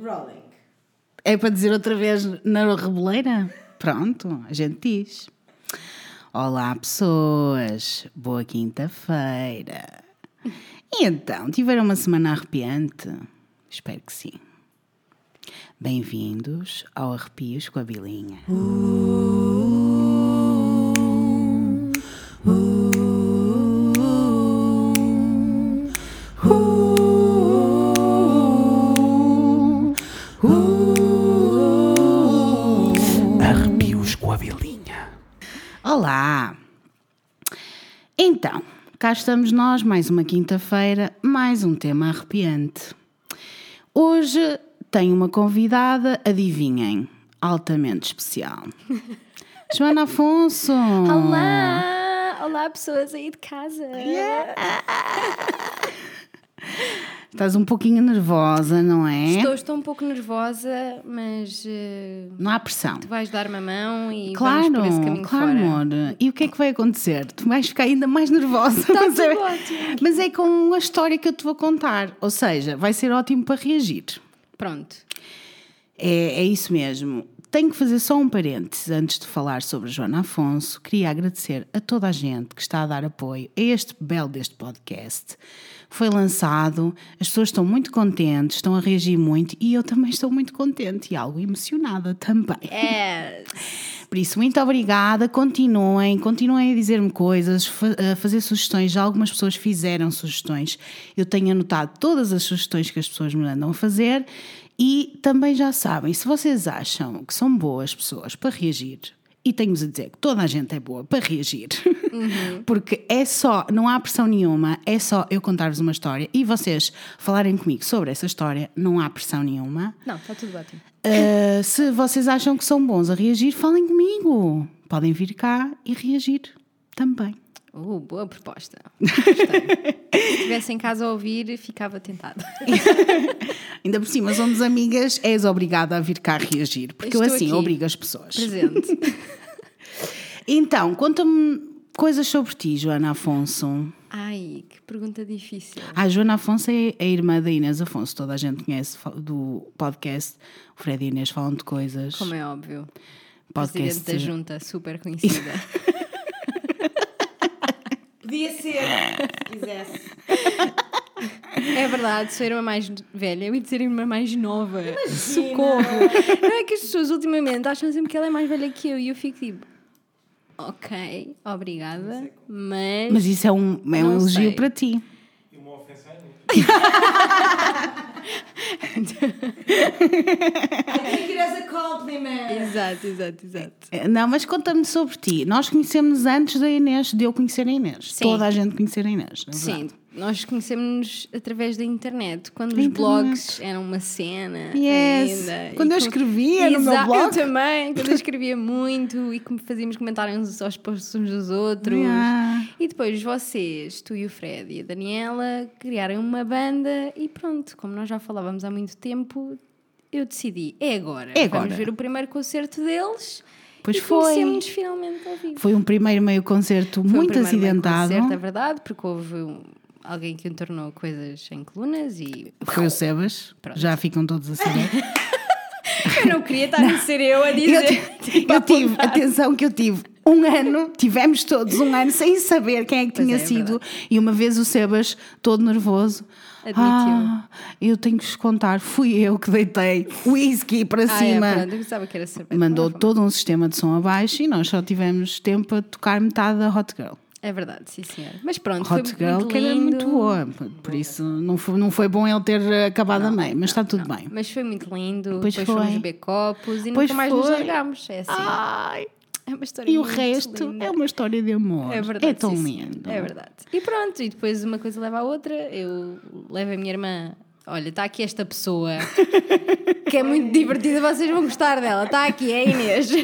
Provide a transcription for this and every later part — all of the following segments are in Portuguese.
Rolling. É para dizer outra vez na reboleira? Pronto, a gente diz. Olá, pessoas. Boa quinta-feira. E então, tiveram uma semana arrepiante? Espero que sim. Bem-vindos ao Arrepios com a Bilinha. Arrepios cá estamos nós, mais uma quinta-feira, mais um tema arrepiante. Hoje tenho uma convidada, adivinhem, altamente especial. Joana Afonso! Olá! Olá, pessoas aí de casa! Estás um pouquinho nervosa, não é? Estou, estou um pouco nervosa, mas eh, Não há pressão. tu vais dar-me a mão e Claro, vamos por esse caminho claro, fora. amor. E o que é que vai acontecer? Tu vais ficar ainda mais nervosa. Está mas, é, ótimo. mas é com a história que eu te vou contar. Ou seja, vai ser ótimo para reagir. Pronto. É, é isso mesmo. Tenho que fazer só um parênteses antes de falar sobre Joana Afonso. Queria agradecer a toda a gente que está a dar apoio a este belo deste podcast. Foi lançado, as pessoas estão muito contentes, estão a reagir muito e eu também estou muito contente e algo emocionada também. É. Por isso, muito obrigada. Continuem, continuem a dizer-me coisas, a fazer sugestões. Já algumas pessoas fizeram sugestões. Eu tenho anotado todas as sugestões que as pessoas me andam a fazer. E também já sabem, se vocês acham que são boas pessoas para reagir, e tenho-vos a dizer que toda a gente é boa para reagir, porque é só, não há pressão nenhuma, é só eu contar-vos uma história e vocês falarem comigo sobre essa história, não há pressão nenhuma. Não, está tudo ótimo. Uh, se vocês acham que são bons a reagir, falem comigo. Podem vir cá e reagir também. Uh, boa proposta. Gostei. Se estivesse em casa a ouvir, ficava tentada. Ainda por cima, somos amigas, és obrigada a vir cá reagir, porque eu Estou assim aqui. obrigo as pessoas. Presente. Então, conta-me coisas sobre ti, Joana Afonso. Ai, que pergunta difícil. A Joana Afonso é a irmã da Inês Afonso, toda a gente conhece do podcast. O Fred e a Inês falam de coisas. Como é óbvio. podcast. Presidente da junta, super conhecida. Podia ser, se quisesse. É verdade, sou a irmã mais velha. Eu ia dizer irmã mais nova. Socorro! Não é que as pessoas ultimamente acham sempre que ela é mais velha que eu e eu fico tipo, ok, obrigada, mas. Mas isso é um, é um elogio sei. para ti. E uma ofensa a mim. I take it as a compliment. Exato, exato, exato. Eh, Não, mas conta-me sobre ti. Nós conhecemos antes da Inês, de eu conhecer a Inês. Sim. Toda a gente conhecer a Inês. é Sim. Nós conhecemos através da internet, quando Da os internet. blogs eram uma cena. Yes. ainda. Quando E eu com- escrevia no meu blog. Eu também, quando eu escrevia muito e fazíamos comentários aos posts uns dos outros. Yeah. E depois vocês, tu e o Fred e a Daniela, criaram uma banda e pronto, como nós já falávamos há muito tempo, eu decidi, é agora. É agora. Vamos ver o primeiro concerto deles Pois e foi. conhecemos finalmente ao vivo. Foi um primeiro meio concerto Foi um muito meio acidentado. Concerto, é verdade, porque houve um- alguém que entornou coisas em colunas e Foi o Sebas. Pronto. Já ficam todos a saber. eu não queria estar a ser eu a eu, dizer. ti- tipo, eu tive, atenção que eu tive um ano, tivemos todos um ano sem saber quem é que Pois tinha é, é sido. e uma vez o Sebas, todo nervoso. Admitiu. Ah, eu tenho que vos contar, fui eu que deitei whisky para Ah, é, cima. pronto, eu pensava que era cerveja. Mandou Não, não, todo um sistema de som abaixo e nós só tivemos tempo a tocar metade da Hot Girl. É verdade, sim senhor. Mas pronto, Hot foi Girl muito que era lindo. muito boa, por isso não foi, não foi bom ele ter acabado a meio, mas está tudo bem. Mas foi muito lindo. Pois Depois foi. fomos beber copos e Pois nunca mais nos foi. largámos. É assim. Ai, é uma história e o resto linda. é uma história de amor. É verdade. É tão sim, lindo. É verdade. E pronto, e depois uma coisa leva à outra. Eu levo a minha irmã. Olha, está aqui esta pessoa que é muito divertida, vocês vão gostar dela. Está aqui, é a Inês.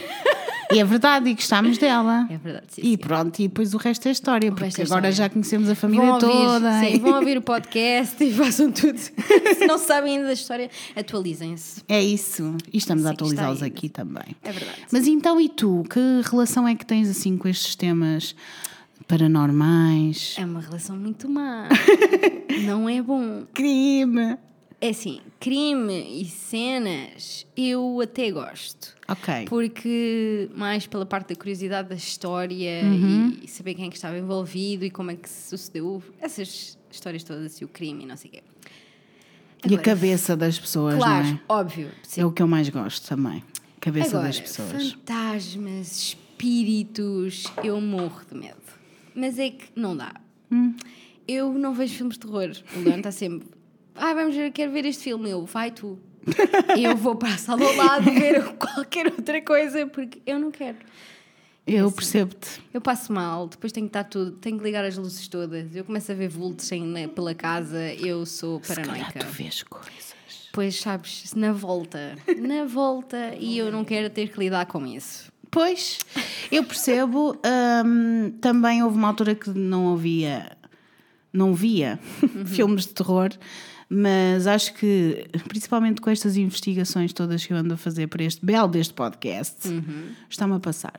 E é verdade, e gostámos dela. É verdade, sim. E sim. pronto, e depois o resto é história, porque resto é agora história. já conhecemos a família ouvir, toda. sim, vão ouvir o podcast e façam tudo. Se não sabem ainda da história, atualizem-se. É isso. E estamos a Sim, está atualizá-los aqui também. É verdade. Mas então, e tu? Que relação é que tens assim com estes temas paranormais? É uma relação muito má. não é bom. Crime! É assim, crime e cenas eu até gosto. Ok. Porque, mais pela parte da curiosidade da história Uhum. e saber quem é que estava envolvido e como é que se sucedeu essas histórias todas e o crime e não sei o quê. E a Agora, cabeça das pessoas, Claro, não é? óbvio. sim. É o que eu mais gosto também. Cabeça Agora, das pessoas. fantasmas, espíritos, eu morro de medo. Mas é que não dá. Hum. Eu não vejo filmes de terror. O Leon está sempre. Ah, vamos ver, quero ver este filme. Eu, vai tu. eu vou para a sala ao lado ver qualquer outra coisa porque eu não quero. Eu percebo-te. Eu passo mal, depois tenho que estar tudo, tenho que ligar as luzes todas. Eu começo a ver vultos em- né, pela casa, eu sou Se calhar paranoica. tu vês coisas. Pois sabes, na volta, na volta, e eu não quero ter que lidar com isso. Pois, eu percebo. hum, também houve uma altura que não havia, não via filmes de terror, mas acho que, principalmente com estas investigações todas que eu ando a fazer para este belo deste podcast, está-me a passar.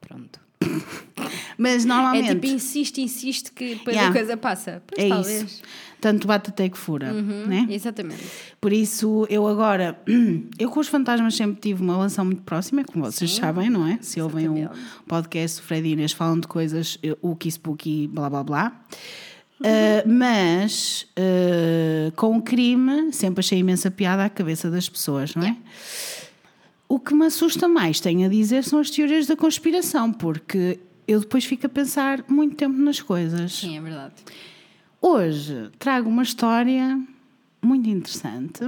Pronto. Mas É normalmente. tipo, insiste, insiste que depois Yeah. a coisa passa. Pois é talvez. isso. Tanto bate até que fura, né? Exatamente. Por isso, eu agora, eu com os fantasmas sempre tive uma relação muito próxima, como vocês sabem, não é? Se ouvem o Exatamente. podcast, o Fred e Inês falam de coisas, eh, o Spooky, blá blá blá. Uh, mas uh, com o crime sempre achei imensa piada à cabeça das pessoas, não é? O que me assusta mais, tenho a dizer, são as teorias da conspiração, porque eu depois fico a pensar muito tempo nas coisas. Sim, é verdade. Hoje trago uma história muito interessante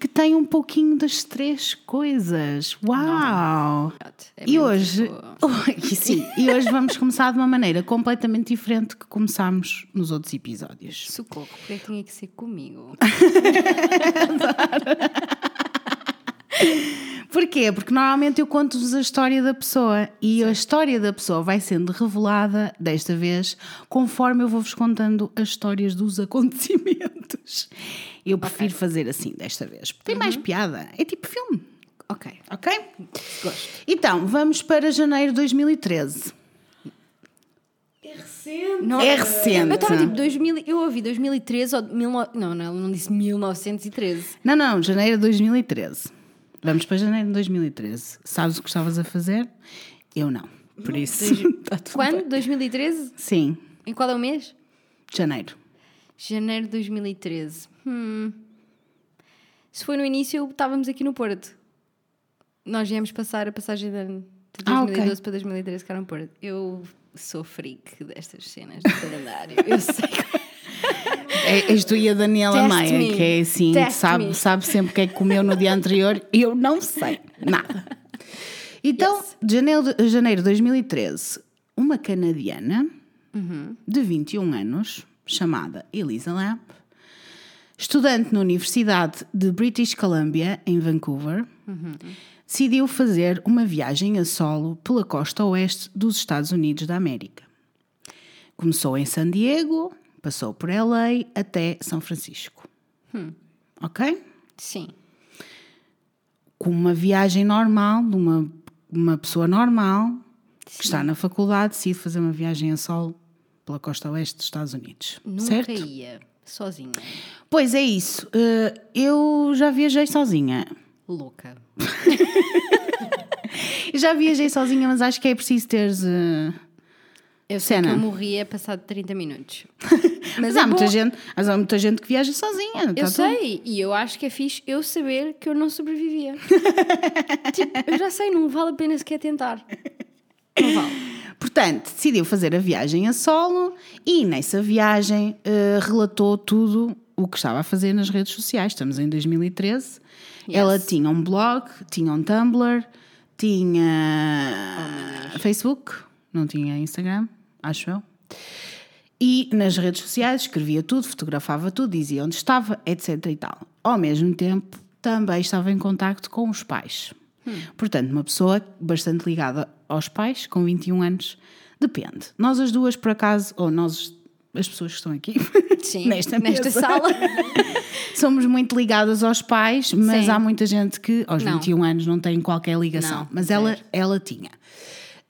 que tem um pouquinho das três coisas. Uau! É E mesmo hoje, e sim, e hoje vamos começar de uma maneira completamente diferente que começámos nos outros episódios. Socorro, porque é tinha que ser comigo? Porquê? Porque normalmente eu conto-vos a história da pessoa e a história da pessoa vai sendo revelada, desta vez, conforme eu vou-vos contando as histórias dos acontecimentos. Eu prefiro fazer assim desta vez, tem mais piada. É tipo filme, ok, ok? gosto. Então, vamos para janeiro de 2013. É recente. Não, É recente. Eu estava tipo 2000, eu ouvi 2013 ou 19, não, não, ela não disse 1913. Não, não, janeiro de 2013. Vamos para janeiro de 2013. Sabes o que estavas a fazer? Eu não. Por isso. tá tudo bem. Quando? 2013? Sim, Em qual é o mês? janeiro. Janeiro de 2013. Hum. Se foi no início, estávamos aqui no Porto. Nós viemos passar a passagem de ano de Ah, ok. 2012 para 2013 cá no Porto. Eu sou freak destas cenas do calendário. Eu sei. É, és tu e a Daniela Test Maia, me. que é assim, Test sabe, me. sabe sempre o que é que comeu no dia anterior. Eu não sei nada. Então, de janeiro, de janeiro de 2013, uma canadiana de 21 anos, chamada Elisa Lamp, estudante na Universidade de British Columbia, em Vancouver, decidiu fazer uma viagem a solo pela costa oeste dos Estados Unidos da América. Começou em San Diego, passou por LA até São Francisco. Ok? Sim. Com uma viagem normal, de uma, uma pessoa normal que está na faculdade, decide fazer uma viagem a solo pela costa oeste dos Estados Unidos. Nunca certo? ia sozinha. Pois é isso. Eh, eu já viajei sozinha. Louca. Eu já viajei sozinha, mas acho que é preciso teres. eh, Eu sei que eu morria passado 30 minutos. Mas, é há, muita bom. gente, mas há muita gente que viaja sozinha. Eu tá tudo- sei, e eu acho que é fixe eu saber que eu não sobrevivia. tipo, eu já sei, não vale a pena sequer tentar. Não vale. Portanto, decidiu fazer a viagem a solo e nessa viagem eh, relatou tudo o que estava a fazer nas redes sociais. Estamos em 2013. Ela tinha um blog, tinha um Tumblr, tinha Facebook, não tinha Instagram, acho eu. E nas redes sociais escrevia tudo, fotografava tudo, dizia onde estava, etc. e tal. Ao mesmo tempo, também estava em contacto com os pais. Portanto, uma pessoa bastante ligada aos pais, com 21 anos, depende. Nós as duas, por acaso, ou nós, as pessoas que estão aqui, Sim, nesta, nesta sala. somos muito ligadas aos pais, mas Sim. há muita gente que aos Não. 21 anos não tem qualquer ligação. Não, mas ela, ela tinha.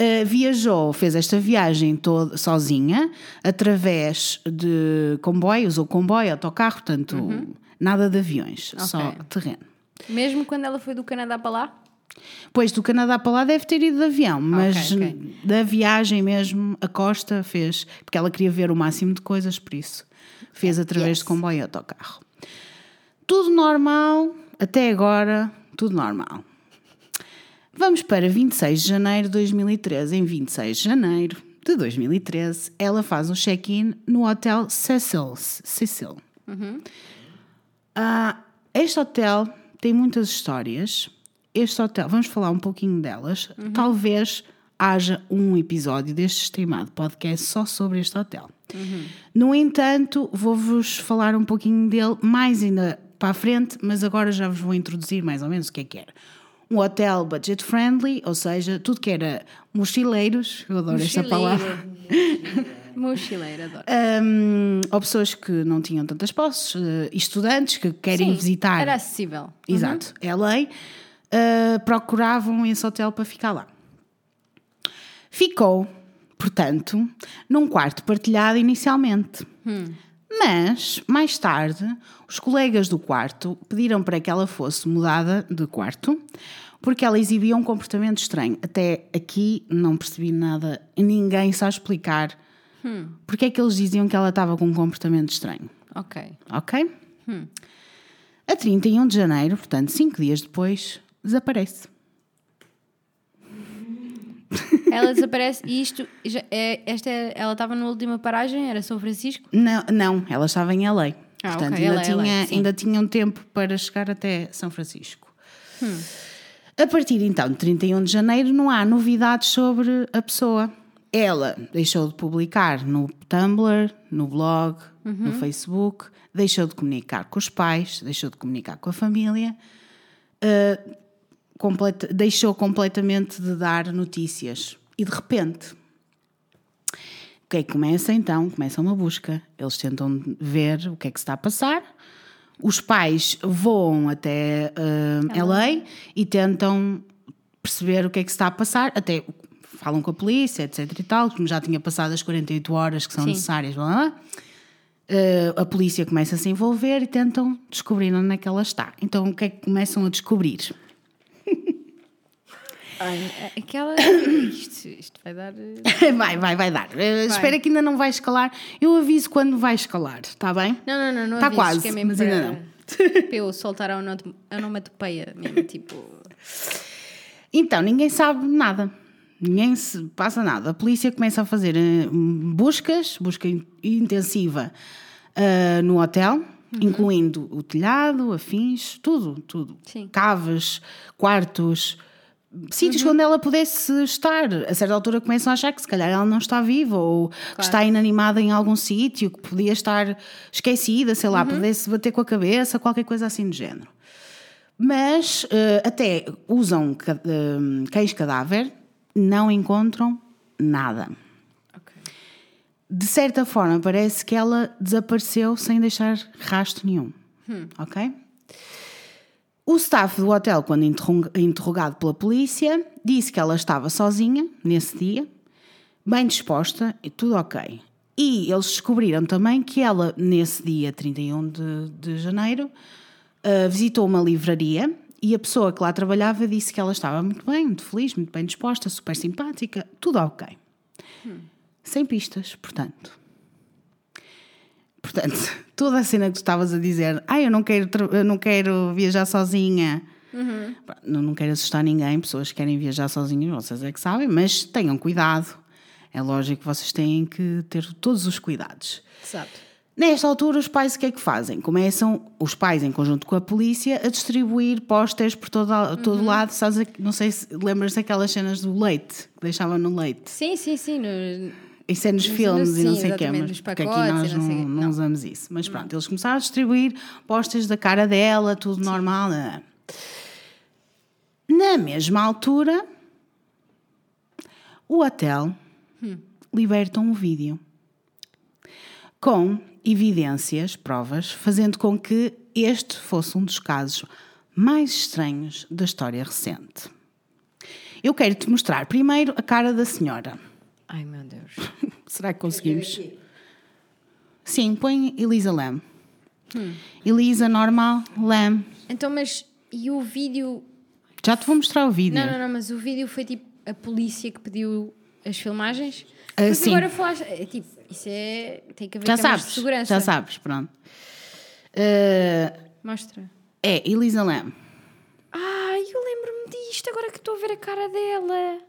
Uh, viajou, fez esta viagem toda sozinha, através de comboios ou comboio, autocarro, portanto, nada de aviões, só Uhum. Ok. terreno. Mesmo quando ela foi do Canadá para lá? Pois do Canadá para lá deve ter ido de avião, mas ok. da viagem mesmo, a Costa fez, porque ela queria ver o máximo de coisas, por isso fez através Yes. de comboio e autocarro. Tudo normal, até agora, tudo normal. Vamos para 26 de janeiro de 2013. Em 26 de janeiro de 2013, ela faz um check-in no Hotel Cecil. Cecil. Ah, este hotel tem muitas histórias. Este hotel, vamos falar um pouquinho delas. Talvez haja um episódio deste estimado podcast só sobre este hotel. No entanto, vou-vos falar um pouquinho dele mais ainda para a frente, mas agora já vos vou introduzir mais ou menos o que é que era. Um hotel budget friendly, ou seja, tudo que era mochileiros, eu adoro esta palavra. Mochileira, adoro. Hum, ou pessoas que não tinham tantas posses, eh, estudantes que querem Sim, visitar. Era acessível. Exato, é lei. eh, procuravam esse hotel para ficar lá. Ficou, portanto, num quarto partilhado inicialmente. Mas, mais tarde, os colegas do quarto pediram para que ela fosse mudada de quarto porque ela exibia um comportamento estranho. Até aqui não percebi nada e ninguém sabe explicar porque é que eles diziam que ela estava com um comportamento estranho. Ok. Ok? A 31 de janeiro, portanto, cinco dias depois, desaparece. Ela desaparece e isto, já é, esta é- ela estava na última paragem, era São Francisco? Não, não ela estava em LA. Ah, portanto, ok, ainda, LA, tinha, sim. ainda tinha um tempo para chegar até São Francisco. A partir então de 31 de janeiro, não há novidades sobre a pessoa. Ela deixou de publicar no Tumblr, no blog, no Facebook, deixou de comunicar com os pais, deixou de comunicar com a família. Uh, deixou completamente de dar notícias. E de repente, o que é que começa então? Começa uma busca. Eles tentam ver o que é que se está a passar. Os pais voam até uh, LA e tentam perceber o que é que se está a passar. Até falam com a polícia, etc e tal, como já tinha passado as 48 horas que são Sim. necessárias. Blá, blá, blá. Uh, a polícia começa a se envolver e tentam descobrir onde é que ela está. Então o que é que começam a descobrir? Aquela. Isto, isto vai dar. eh, vai, vai, vai dar. Uh, Espera que ainda não vai escalar. Eu aviso quando vai escalar, está bem? Não, não, não, não Tá avises, quase, que é mesmo mas para, ainda não. para eu soltar a onomatopeia mesmo, tipo. Então, ninguém sabe nada. Ninguém se passa nada. A polícia começa a fazer eh, buscas, busca in- intensiva eh, no hotel, incluindo o telhado, afins, tudo, tudo. Sim. Caves, quartos, sítios onde ela pudesse estar. A certa altura começam a achar que se calhar ela não está viva ou que está inanimada em algum sítio, que podia estar esquecida, sei lá, pudesse bater com a cabeça, qualquer coisa assim do género. Mas eh, até usam eh, cães cadáver, não encontram nada. De certa forma, parece que ela desapareceu sem deixar rastro nenhum. Ok? O staff do hotel, quando interrog- interrogado pela polícia, disse que ela estava sozinha nesse dia, bem disposta e tudo ok. E eles descobriram também que ela, nesse dia 31 de, de janeiro, uh, visitou uma livraria e a pessoa que lá trabalhava disse que ela estava muito bem, muito feliz, muito bem disposta, super simpática, tudo ok. Sem pistas, portanto. Portanto, toda a cena que tu estavas a dizer, ah, eu não quero, eu não quero viajar sozinha. Pá, Não, não quero assustar ninguém, pessoas que querem viajar sozinhas, vocês é que sabem, mas tenham cuidado. É lógico que vocês têm que ter todos os cuidados. Exato. Nesta altura, os pais o que é que fazem? Começam, os pais, em conjunto com a polícia, a distribuir pósteres por todo, todo lado. Sabes, não sei se lembras daquelas cenas do leite, que deixavam no leite. Sim, sim, sim. no- Isso é nos filmes e não sim, sei o quê, exatamente, mas porque aqui nós não não, não usamos isso. Mas pronto, eles começaram a distribuir pósteres da cara dela, tudo normal. né? Na mesma altura, o hotel liberta um vídeo com evidências, provas, fazendo com que este fosse um dos casos mais estranhos da história recente. Eu quero te mostrar primeiro a cara da senhora. Ai meu Deus. Será que conseguimos? Sim, põe Elisa Lam. Elisa normal, Lam. Então, mas e o vídeo. Já te vou mostrar o vídeo. Não, não, não, mas o vídeo foi tipo a polícia que pediu as filmagens. Ah, Porque sim. agora falaste. É, tipo, isso é. Tem que haver Já sabes, de segurança. já sabes, pronto. Uh, Mostra. é Elisa Lam. Ai, eu lembro-me disto agora que estou a ver a cara dela.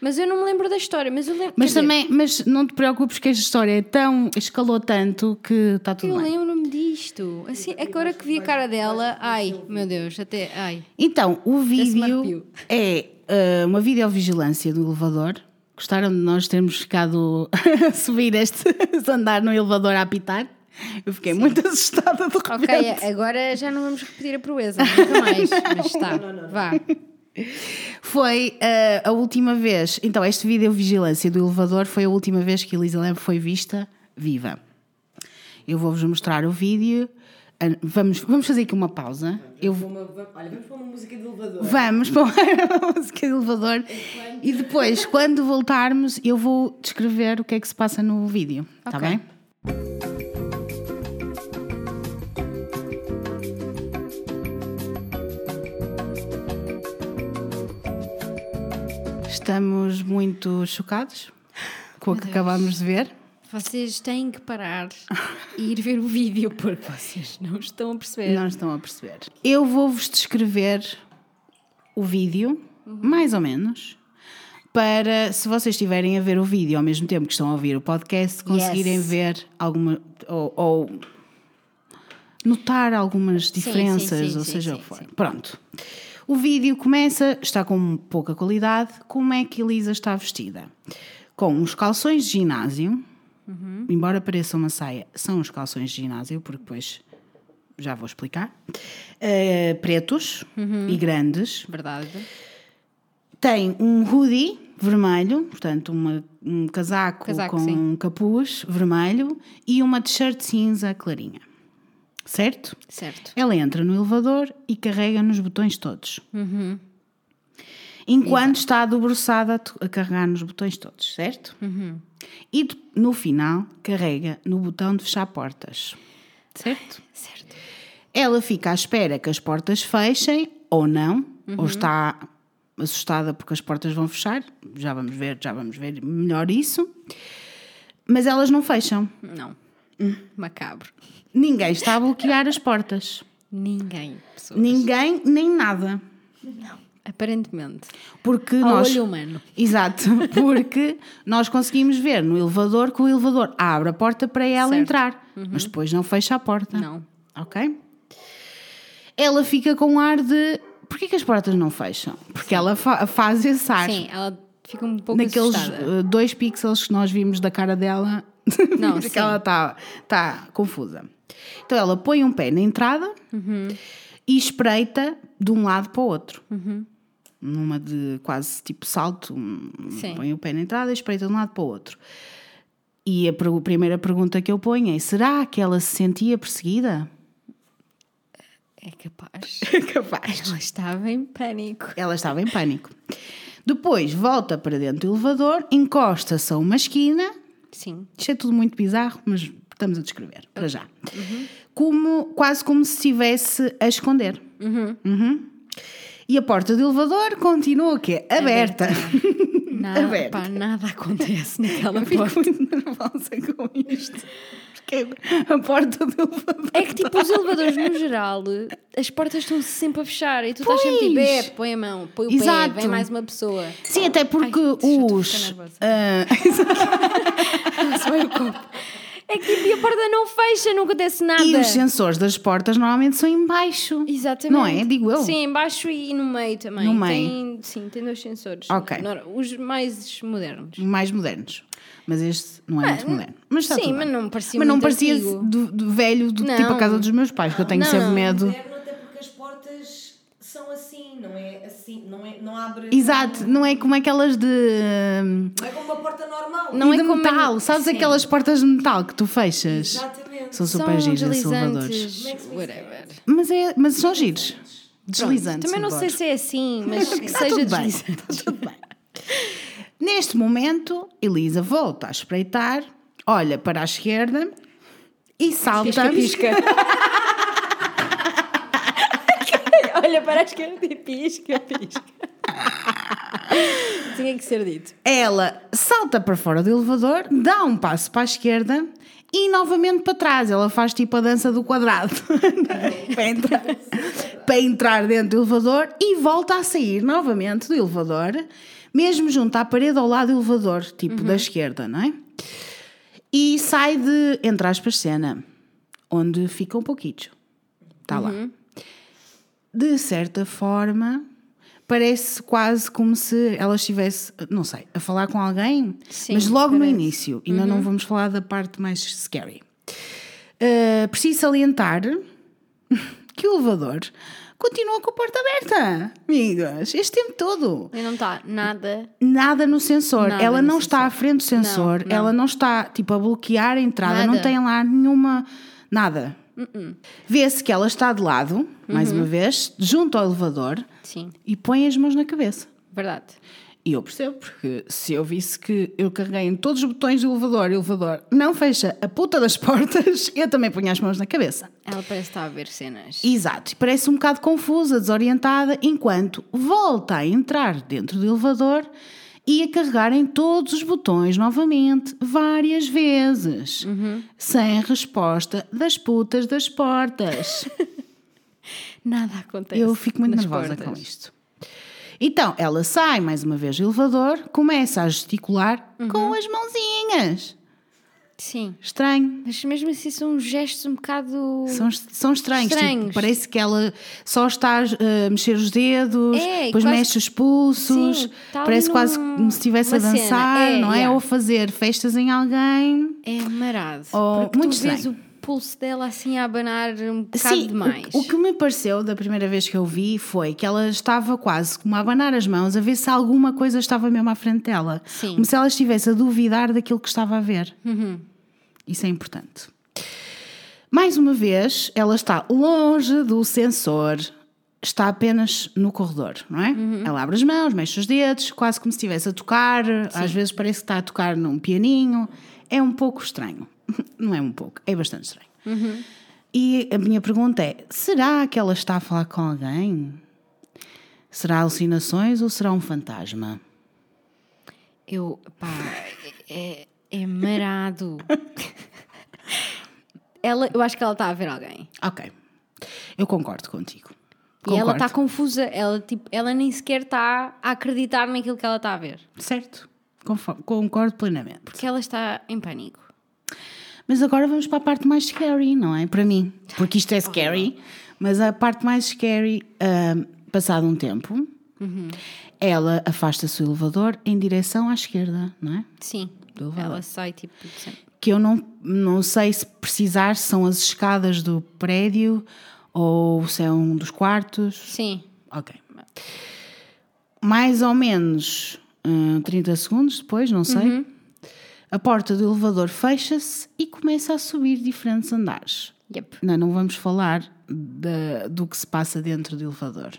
Mas eu não me lembro da história, mas eu lembro. Mas quer dizer, também, mas não te preocupes que esta história é tão, escalou tanto que está tudo Eu bem. lembro-me disto. Assim, agora que vi a cara dela, ai, meu Deus, até. Ai. Então, o vídeo é uh, uma videovigilância do elevador. Gostaram de nós termos ficado a subir este andar no elevador a apitar? Eu fiquei muito assustada de Ok, repente. agora já não vamos repetir a proeza, nunca mais. Mas está, vá. Foi uh, a última vez. Então, esta videovigilância do elevador foi a última vez que Elisa Lam foi vista viva. Eu vou-vos mostrar o vídeo. Uh, Vamos, vamos fazer aqui uma pausa. Eu, Uma- olha, vamos para uma música de elevador. Vamos para a música de elevador e depois, quando voltarmos, eu vou descrever o que é que se passa no vídeo. Está Ok. bem? Estamos muito chocados com o que acabámos de ver. Vocês têm que parar e ir ver o vídeo, porque vocês não estão a perceber. Não estão a perceber. Eu vou-vos descrever o vídeo, mais ou menos, para se vocês estiverem a ver o vídeo ao mesmo tempo que estão a ouvir o podcast, conseguirem Yes. ver alguma. Ou, ou notar algumas diferenças, sim, ou sim, seja sim, o que for. sim. Pronto. O vídeo começa, está com pouca qualidade. Como é que Elisa está vestida? Com uns calções de ginásio, Uhum. embora pareça uma saia, são os calções de ginásio, porque depois já vou explicar. Eh, pretos Uhum. e grandes. Verdade. Tem um hoodie vermelho, portanto, uma- um casaco, Casaco, com sim. um capuz vermelho e uma t-shirt cinza clarinha. Certo? Certo. Ela entra no elevador e carrega nos botões todos. Uhum. Enquanto está debruçada a carregar nos botões todos, certo? Uhum. E no final carrega no botão de fechar portas. Certo? Certo. Ela fica à espera que as portas fechem ou não, ou está assustada porque as portas vão fechar. Já vamos ver, já vamos ver melhor isso. Mas elas não fecham. Não. Hum. Macabro. Ninguém está a bloquear as portas. Ninguém. Pessoas. Ninguém, nem nada. Aparentemente. Porque Ao nós. olho humano. Exato, porque nós conseguimos ver no elevador que o elevador abre a porta para ela Certo. Uhum. entrar, mas depois não fecha a porta. Não. Ok? Ela fica com um ar de. Porquê que as portas não fecham? Porque ela fa- faz esse ar. Sim, ela fica um pouco Naqueles assustada. uh, dois pixels que nós vimos da cara dela, Não, porque sim. ela está tá confusa. Então ela põe um pé na entrada Uhum. e espreita de um lado para o outro. Uhum. Numa de quase tipo salto, Sim. põe o pé na entrada e espreita de um lado para o outro. E a per- primeira pergunta que eu ponho é: será que ela se sentia perseguida? É capaz. Capaz. Ela estava em pânico. Ela estava em pânico. Depois volta para dentro do elevador, encosta-se a uma esquina Sim. Isto é tudo muito bizarro, mas estamos a descrever, para já. Como, quase como se estivesse a esconder. Uhum. E a porta do elevador continua o quê? Aberta. Nada, Aberta. pá, nada acontece naquela Fico porta. muito nervosa com isto. Porque a porta do elevador. É que tipo, os elevadores no geral, as portas estão sempre a fechar e tu estás sempre tipo, Pois. põe a mão, põe o Exato. pé, vem mais uma pessoa. Sim, até porque Ai, os. eu compro. É que tipo, e a porta não fecha, não acontece nada. e os sensores das portas normalmente são em baixo. Exatamente. Não é? Digo eu. Sim, embaixo e no meio também. No meio. Tem, sim, tem dois sensores. Ok. Não, Os mais modernos. mais modernos. Mas este não é muito moderno. Mas está sim, mas não parecia Mas não parecia do, do velho, do Não. tipo a casa dos meus pais, que eu tenho Não, sempre não. medo. Moderno até porque as portas são assim, não é assim, não, é, não abre. Exato, não é como aquelas de. Não é como uma porta normal. Não e é de metal, sabes Sim. aquelas portas de metal que tu fechas? Exatamente. São super São giros Como é whatever. Mas, é, mas são giros. Pronto, Deslizantes. Também não sei se é assim, mas que Está seja tudo bem. Está tudo Neste momento, Elisa volta a espreitar, olha para a esquerda e salta. Pisca, pisca. Olha para a esquerda e pisca, pisca. Tinha que ser dito. Ela salta para fora do elevador, dá um passo para a esquerda e novamente para trás. Ela faz tipo a dança do quadrado para, entrar, para entrar dentro do elevador e volta a sair novamente do elevador, mesmo junto à parede ao lado do elevador, tipo da esquerda, não é? E sai de, entre aspas, cena, onde fica um pouquinho. Está lá. De certa forma, parece quase como se ela estivesse, não sei, a falar com alguém, Sim, mas logo no parece. início. Ainda não vamos falar da parte mais scary. Uh, preciso salientar que o elevador continua com a porta aberta, amigas, este tempo todo. E não está nada. Nada no sensor. Nada ela no não está sensor. à frente do sensor. Não, não. Ela não está tipo a bloquear a entrada. Não Nada. tem lá nenhuma. Nada. Uh-uh. Vê-se que ela está de lado, Uhum. mais uma vez, junto ao elevador Sim, e põe as mãos na cabeça. verdade. E eu percebo, porque se eu visse que eu carreguei em todos os botões do elevador e o elevador não fecha a puta das portas, eu também punha as mãos na cabeça. Ela parece estar a ver cenas. Exato, e parece um bocado confusa, desorientada, enquanto volta a entrar dentro do elevador e a carregar em todos os botões novamente, várias vezes, sem resposta das putas das portas. Nada acontece. Eu fico muito nervosa portas. com isto. Então, ela sai mais uma vez do elevador, começa a gesticular Uhum. com as mãozinhas. Sim. Estranho. Mas mesmo assim são gestos um bocado. São, são estranhos. tipo, Estranhos. parece que ela só está a mexer os dedos, É, depois quase- mexe os pulsos. Sim, ali parece quase num- como se estivesse a dançar, É, não é? yeah. Ou a fazer festas em alguém. É marado. Oh, porque muito tu vês estranho. o pulso dela assim a abanar um bocado Sim, demais. o, o que me pareceu da primeira vez que eu vi foi que ela estava quase como a abanar as mãos a ver se alguma coisa estava mesmo à frente dela. Sim. Uhum. Como se ela estivesse a duvidar daquilo que estava a ver. Isso é importante. Mais uma vez, ela está longe do sensor, está apenas no corredor, não é? Uhum. Ela abre as mãos, mexe os dedos, quase como se estivesse a tocar, às vezes parece que está a tocar num pianinho. É um pouco estranho. Não é um pouco, é bastante estranho. Uhum. E a minha pergunta é: será que ela está a falar com alguém? Será alucinações ou será um fantasma? Eu, pá, é, é marado. ela, eu acho que ela está a ver alguém. Ok, eu concordo contigo. E ela está Concordo. confusa. Ela, tipo, ela nem sequer está a acreditar naquilo que ela está a ver. Certo, Confo- concordo plenamente. Porque ela está em pânico. Mas agora vamos para a parte mais scary, não é? Para mim. Porque isto é scary, mas a parte mais scary, ah, passado um tempo, ela afasta-se do elevador em direção à esquerda, não é? Sim. Do elevador. Ela sai tipo. sempre. Que eu não, não sei se precisar se são as escadas do prédio ou se é um dos quartos. Sim. Ok. Mais ou menos hum, 30 segundos depois, não sei, a porta do elevador fecha-se e começa a subir diferentes andares. Yep. Não, não vamos falar da- do que se passa dentro do elevador.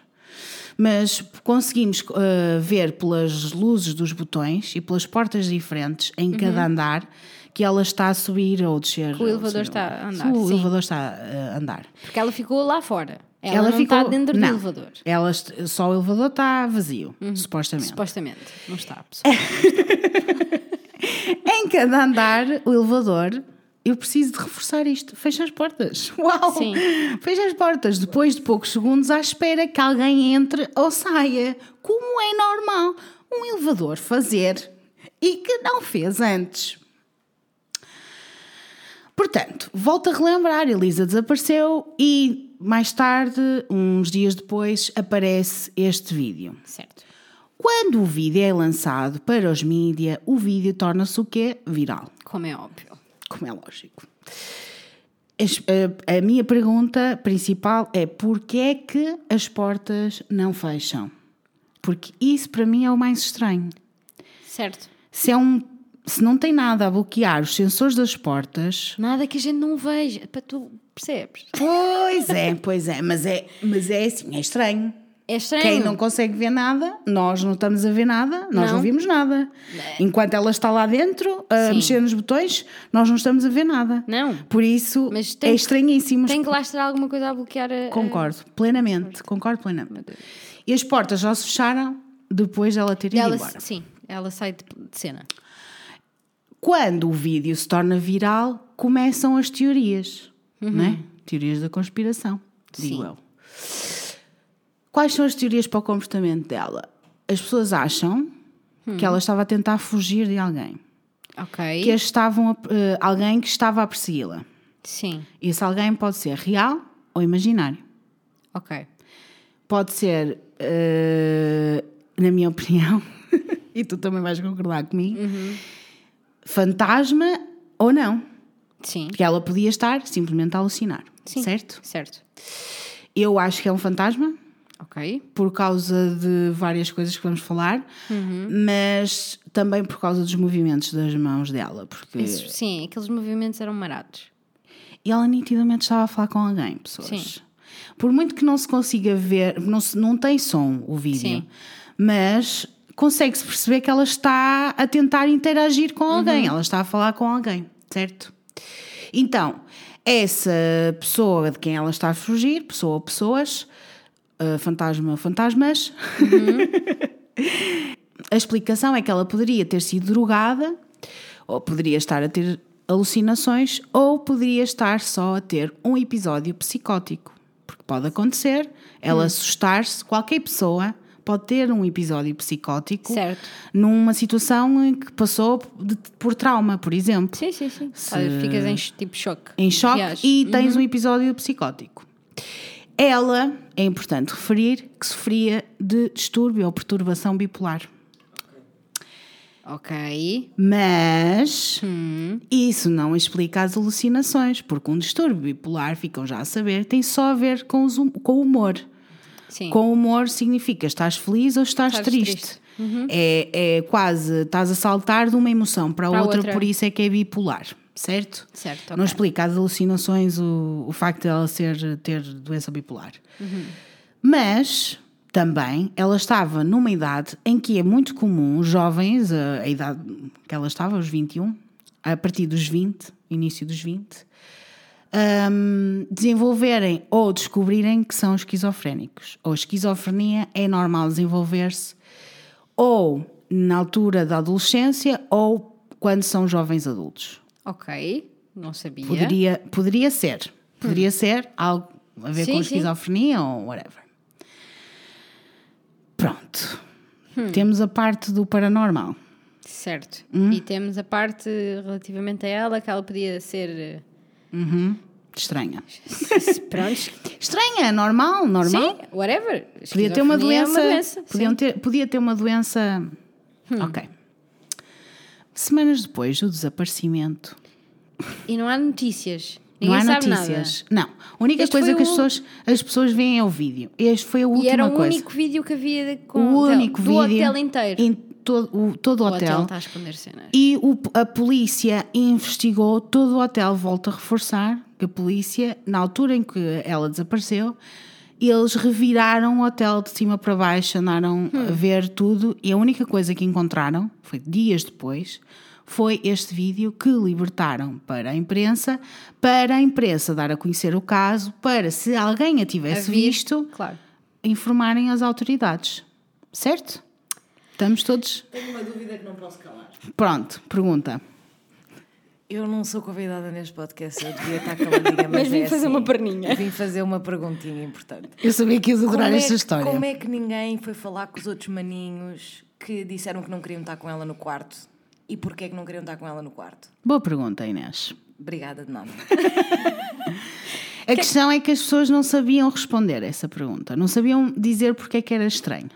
Mas conseguimos uh, ver pelas luzes dos botões e pelas portas diferentes em cada andar que ela está a subir ou descer. O elevador está a andar, O sim. elevador está a andar. Porque ela ficou lá fora. Ela, não está dentro não, do elevador. Ela, só o elevador está vazio, supostamente. Supostamente. Não está, pessoal. Em cada andar, o elevador, eu preciso de reforçar isto. Fecha as portas. Uau! Sim. Fecha as portas. Depois de poucos segundos, à espera que alguém entre ou saia. Como é normal um elevador fazer e que não fez antes. Portanto, volto a relembrar: Elisa desapareceu e mais tarde, uns dias depois, aparece este vídeo. certo. Quando o vídeo é lançado para os mídia, o vídeo torna-se o quê? Viral, Como é óbvio. Como é lógico. A minha pergunta principal é porquê é que as portas não fecham? Porque isso para mim é o mais estranho. Certo. Se, é um, se não tem nada a bloquear os sensores das portas, Nada que a gente não veja. Para tu percebes? pois é, pois é, mas é, mas é assim, é estranho. É estranho. Quem não consegue ver nada, nós não estamos a ver nada, nós não, Não. vimos nada. Enquanto ela está lá dentro a Sim. mexer nos botões, nós não estamos a ver nada. Não. Por isso Mas é que- estranhíssimo. Tem que lá estar alguma coisa a bloquear a. Concordo, plenamente, concordo plenamente. E as portas já se fecharam depois dela ter ido Ela, embora. sim, ela sai de, de cena. Quando o vídeo se torna viral, começam as teorias, não é? Teorias da conspiração, digo Sim. eu. Quais são as teorias para o comportamento dela? As pessoas acham que ela estava a tentar fugir de alguém, Ok. que estavam a- eh, alguém que estava a persegui-la. Sim, Esse alguém pode ser real ou imaginário. ok. Pode ser, eh, na minha opinião, e tu também vais concordar comigo, fantasma ou não. Sim, Porque ela podia estar simplesmente a alucinar, Sim. certo? certo. Eu acho que é um fantasma, Ok. por causa de várias coisas que vamos falar, mas também por causa dos movimentos das mãos dela. Porque Isso, sim, aqueles movimentos eram marados. E ela nitidamente estava a falar com alguém, pessoas. Sim. Por muito que não se consiga ver, não, se- não tem som o vídeo, Sim. mas consegue-se perceber que ela está a tentar interagir com alguém, ela está a falar com alguém, certo? Então, essa pessoa de quem ela está a fugir, pessoa ou pessoas, uh, fantasma fantasmas, a explicação é que ela poderia ter sido drogada, ou poderia estar a ter alucinações, ou poderia estar só a ter um episódio psicótico. Porque pode acontecer, ela assustar-se, qualquer pessoa pode ter um episódio psicótico Certo. numa situação em que passou de- por trauma, por exemplo. Sim, sim, sim. Se- Ficas em tipo choque. Em choque e tens um episódio psicótico. Ela, é importante referir, que sofria de distúrbio ou perturbação bipolar. Ok. Mas isso não explica as alucinações, porque um distúrbio bipolar, ficam já a saber, tem só a ver com, os hum- com o humor. Sim. Com o humor significa estás feliz ou estás, Estás triste. triste. Uhum. É, é quase, estás a saltar de uma emoção para, Para a outra, outra. por isso é que é bipolar, certo? Certo, Não ok. explica as alucinações, o, o facto de ela ser, ter doença bipolar. Uhum. Mas também ela estava numa idade em que é muito comum jovens, a, a idade que ela estava, os 21, a partir dos 20, início dos 20, hum, desenvolverem ou descobrirem que são esquizofrénicos. Ou esquizofrenia é normal desenvolver-se ou na altura da adolescência ou quando são jovens adultos. Ok. Não sabia. Poderia, poderia ser. Poderia ser algo a ver Sim, com sim. esquizofrenia ou whatever. Pronto. Hum. Temos a parte do paranormal. Certo. Hum? E temos a parte relativamente a ela, que ela podia ser. Estranha. eh, Prontos. Estranha, normal, normal. Sim, whatever. Podia ter uma doença. É uma doença. podiam sim. ter, podia ter uma doença. Hum. Ok. Semanas depois do desaparecimento. E não há notícias. não Ninguém há sabe notícias. Não. A única Este coisa que as o- pessoas, as pessoas veem é o vídeo. Este foi a nada. última E era o coisa. único vídeo que havia com o hotel- único do vídeo. hotel inteiro. Em todo o, todo o O hotel. hotel está a esconder cenas. E o- a polícia investigou todo o hotel. Volto a reforçar que a polícia, na altura em que ela desapareceu, eles reviraram o hotel de cima para baixo, andaram Hum. a ver tudo e a única coisa que encontraram, foi dias depois, foi este vídeo que libertaram para a imprensa, para a imprensa dar a conhecer o caso, para se alguém a tivesse Havia- visto, Claro. informarem as autoridades. Certo? Estamos todos. Tenho uma dúvida que não posso calar. Pronto, pergunta. Eu não sou convidada neste podcast, eu devia estar caladinha, mas, Mas vim é fazer assim. uma perninha. Vim fazer uma perguntinha importante. Eu sabia que ias adorar é esta que- história. Como é que ninguém foi falar com os outros maninhos que disseram que não queriam estar com ela no quarto? E porquê que não queriam estar com ela no quarto? Boa pergunta, Inês. Obrigada de nada. A questão é que as pessoas não sabiam responder a essa pergunta. Não sabiam dizer porque é que era estranho.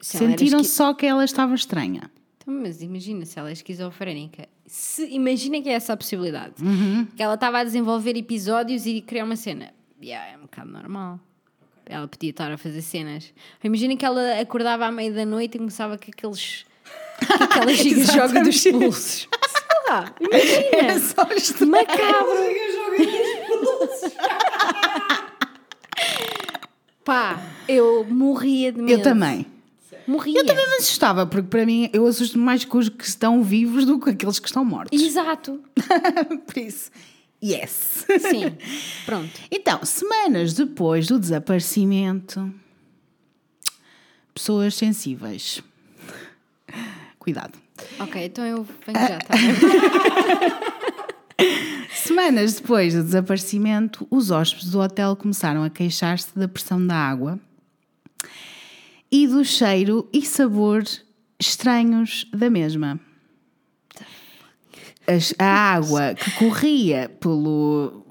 Se Sentiram esqui- só que ela estava estranha. Então, mas imagina se ela é esquizofrénica. Se, imagina que é essa a possibilidade. Uhum. Que ela estava a desenvolver episódios e criar uma cena. Yeah, é um bocado normal. Ela podia estar a fazer cenas. Imagina que ela acordava à meia da noite e começava com aqueles. com aquela giga-joga dos pulsos. Sei lá, imagina. só estranho. Macabro. Pá, eu morria de medo. Eu também. Morria. Eu também me assustava, porque para mim eu assusto mais com os que estão vivos do que aqueles que estão mortos. Exato. Por isso, yes. Sim. Pronto. Então, semanas depois do desaparecimento, pessoas sensíveis. Cuidado. Ok, então eu venho já, tá? Semanas depois do desaparecimento, os hóspedes do hotel começaram a queixar-se da pressão da água e do cheiro e sabor estranhos da mesma. As- a água que corria pelo,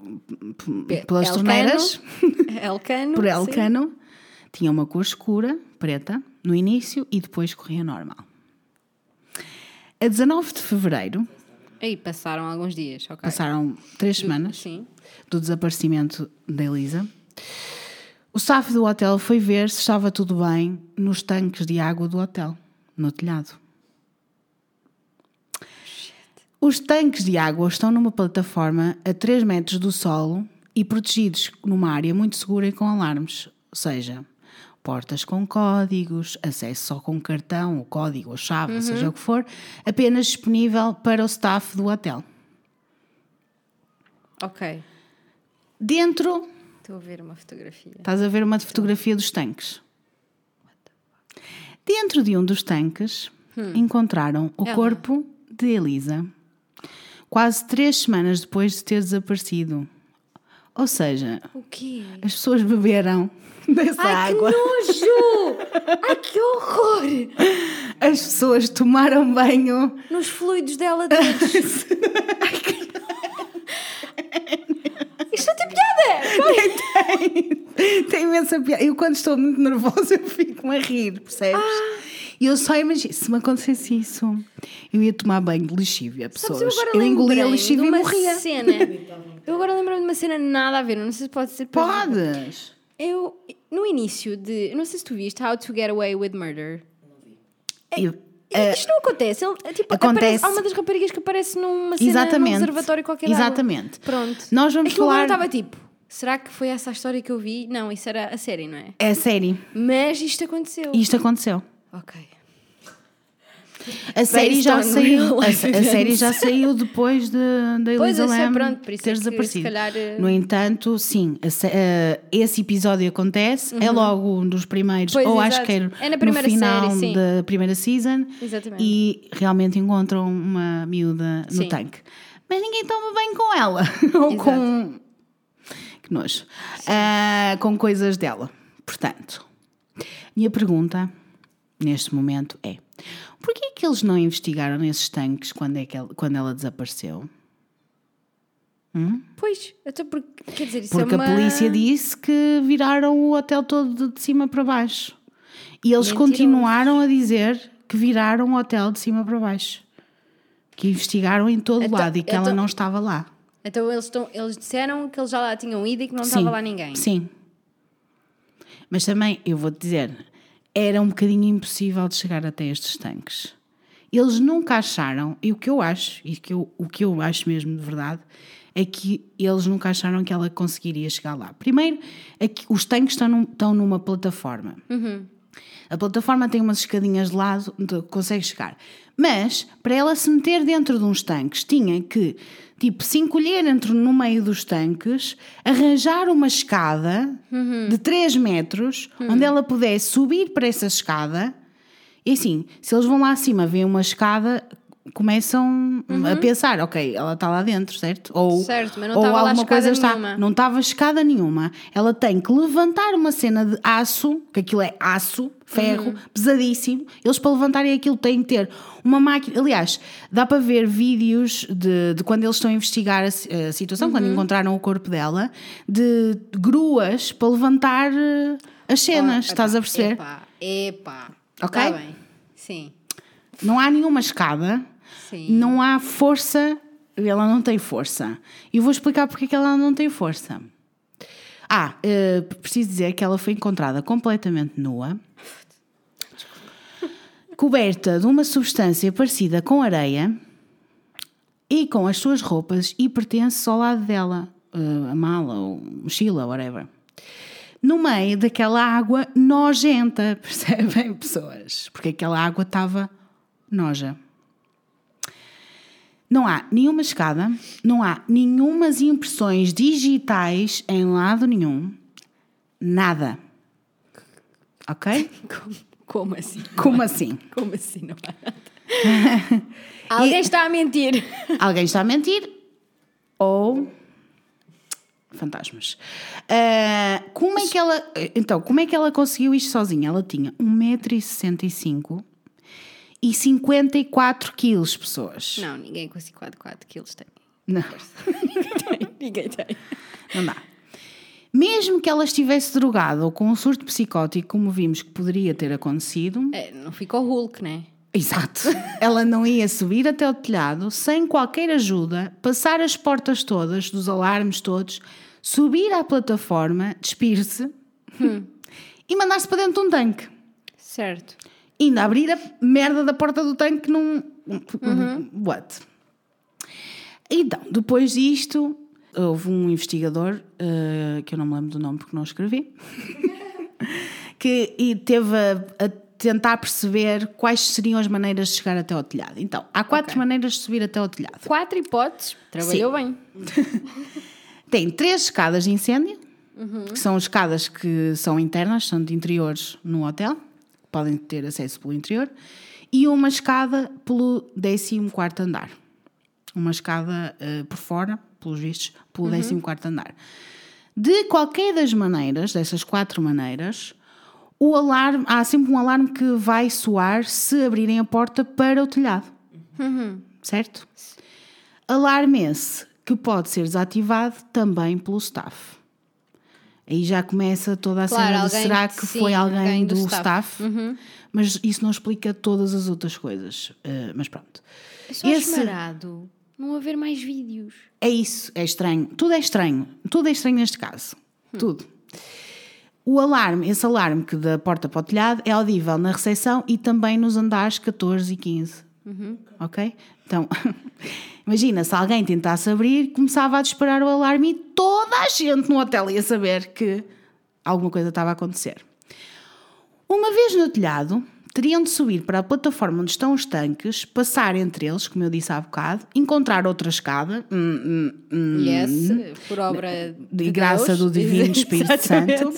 pelas Elcano. torneiras, Elcano. por sim. Elcano, tinha uma cor escura, preta, no início e depois corria normal. A 19 de fevereiro, Aí passaram alguns dias, ok. passaram três semanas, Sim. do desaparecimento da Elisa, o staff do hotel foi ver se estava tudo bem nos tanques de água do hotel, no telhado. Os tanques de água estão numa plataforma a 3 metros do solo e protegidos numa área muito segura e com alarmes, ou seja, portas com códigos, acesso só com cartão, o código, a chave, seja o que for, apenas disponível para o staff do hotel. Ok. Dentro Estou a ver uma fotografia. Estás a ver uma fotografia dos tanques. Dentro de um dos tanques encontraram o Ela. corpo de Elisa, quase três semanas depois de ter desaparecido. Ou seja, as pessoas beberam dessa Ai, água. que nojo! Ai, que horror! As pessoas tomaram banho. Nos fluidos dela todos. Ai, que... Isto não tem piada! Tem, tem imensa piada. Eu, quando estou muito nervosa, eu fico a rir, percebes? Ah. E eu só imagino, se me acontecesse isso, eu ia tomar banho de lexívia, pessoas. Sabes, eu agora eu engolia lembrei lexívia e morria. cena. Eu agora lembro-me de uma cena nada a ver, não sei se pode ser Podes. Eu, no início de. Não sei se tu viste How to Get Away with Murder. Eu- Isto não acontece. Ele, é tipo, Eh, acontece. aparece- há uma das raparigas que aparece numa cena Exatamente. num reservatório qualquer. Exatamente. Pronto. Nós vamos Aquilo falar- estava tipo. Será que foi essa a história que eu vi? Não, isso era a série, não é? É série. Mas isto aconteceu. Isto aconteceu. Ok. A série já saiu. A, a série já saiu depois de, da Elisa Lam pronto, por isso ter é que, se desaparecido. calhar, eh, No entanto, sim, a eh, esse episódio acontece, é logo um dos primeiros, Uhum. Pois, ou acho exato. que era É primeira no final série, da primeira season, Exatamente. e realmente encontram uma miúda no Sim. tanque. Mas ninguém toma bem com ela, ou com. Que nojo. Ah, com coisas dela. Portanto, minha pergunta neste momento é: porquê que eles não investigaram nesses tanques quando, é que ela, quando ela desapareceu? Pois, até porque. Quer dizer, isso Porque é uma... a polícia disse que viraram o hotel todo de- cima para baixo. E eles Mentirosos. continuaram a dizer que viraram o hotel de cima para baixo. Que investigaram em todo Então- lado e que ela então- não estava lá. Então eles, estão, eles disseram que eles já lá tinham ido e que não Sim, estava lá ninguém. Sim. Mas também, eu vou-te dizer, era um bocadinho impossível de chegar até estes tanques. Eles nunca acharam, e o que eu acho, e que eu, o que eu acho mesmo de verdade, é que eles nunca acharam que ela conseguiria chegar lá. Primeiro, é que os tanques estão, num- estão numa plataforma. A plataforma tem umas escadinhas de lado onde consegue chegar. Mas, para ela se meter dentro de uns tanques, tinha que, tipo, se encolher entre, no meio dos tanques, arranjar uma escada de 3 metros, onde ela pudesse subir para essa escada. E assim, se eles vão lá acima, veem uma escada, começam a pensar, ok, ela está lá dentro, certo? Ou, Certo, mas não ou alguma coisa está. nenhuma. Não estava escada nenhuma. Ela tem que levantar uma cena de aço, que aquilo é aço, ferro, pesadíssimo. Eles para levantarem aquilo têm que ter uma máquina. Aliás, dá para ver vídeos de, de quando eles estão a investigar a, a situação, quando encontraram o corpo dela, de gruas para levantar eh, as cenas. Oh, estás a perceber? Epá, epá. Ok? Está bem. Sim. Não há nenhuma escada, Sim. não há força. Ela não tem força. E vou explicar porque é que ela não tem força. Ah, eh, preciso dizer que ela foi encontrada completamente nua, coberta de uma substância parecida com areia e com as suas roupas e pertences ao lado dela, eh, a mala ou mochila, whatever. no meio daquela água nojenta, percebem, pessoas? Porque aquela água estava noja. Não há nenhuma escada, não há nenhumas impressões digitais em lado nenhum. Nada. Ok? Como, como assim? Como assim? Como assim não há nada? Alguém está a mentir. Alguém está a mentir ou fantasmas. Ah, como é que ela então como é que ela conseguiu isto sozinha? Ela tinha 1,65m e 54 quilos, pessoas. Não, ninguém com 54 quilos tem. Não, tem. Ninguém tem. não dá. Mesmo que ela estivesse drogada ou com um surto psicótico, como vimos que poderia ter acontecido, É, não ficou Hulk, né? Exato. Ela não ia subir até o telhado sem qualquer ajuda, passar as portas todas, dos alarmes todos, subir à plataforma, despir-se e mandar-se para dentro de um tanque. Certo. Ainda abrir a merda da porta do tanque num. What? Então, depois disto, houve um investigador, eh, que eu não me lembro do nome porque não escrevi, que e teve a, a tentar perceber quais seriam as maneiras de chegar até ao telhado. Então, há quatro Ok. maneiras de subir até ao telhado. Quatro hipóteses. Trabalhou bem. Tem três escadas de incêndio, que são escadas que são internas, são de interiores no hotel, podem ter acesso pelo interior, e uma escada pelo 14 andar. Uma escada eh, por fora, pelos vistos, pelo 14 andar. De qualquer das maneiras, dessas quatro maneiras, o alarme, há sempre um alarme que vai soar se abrirem a porta para o telhado. Certo? Alarme esse que pode ser desativado também pelo staff. Aí já começa toda a Claro, cena de será que sim, foi alguém, alguém do, do staff? staff. Mas isso não explica todas as outras coisas. Uh, mas pronto. É só Esse- esmerado não haver mais vídeos. É isso, é estranho. Tudo é estranho. Tudo é estranho neste caso. Tudo. O alarme, esse alarme que da porta para o telhado é audível na recepção e também nos andares 14 e 15. Ok? Então, imagina se alguém tentasse abrir, começava a disparar o alarme e toda a gente no hotel ia saber que alguma coisa estava a acontecer. Uma vez no telhado, teriam de subir para a plataforma onde estão os tanques, passar entre eles, como eu disse há bocado, encontrar outra escada, hum, hum, hum, Yes, por obra de de graça Deus. do Divino Espírito. Santo,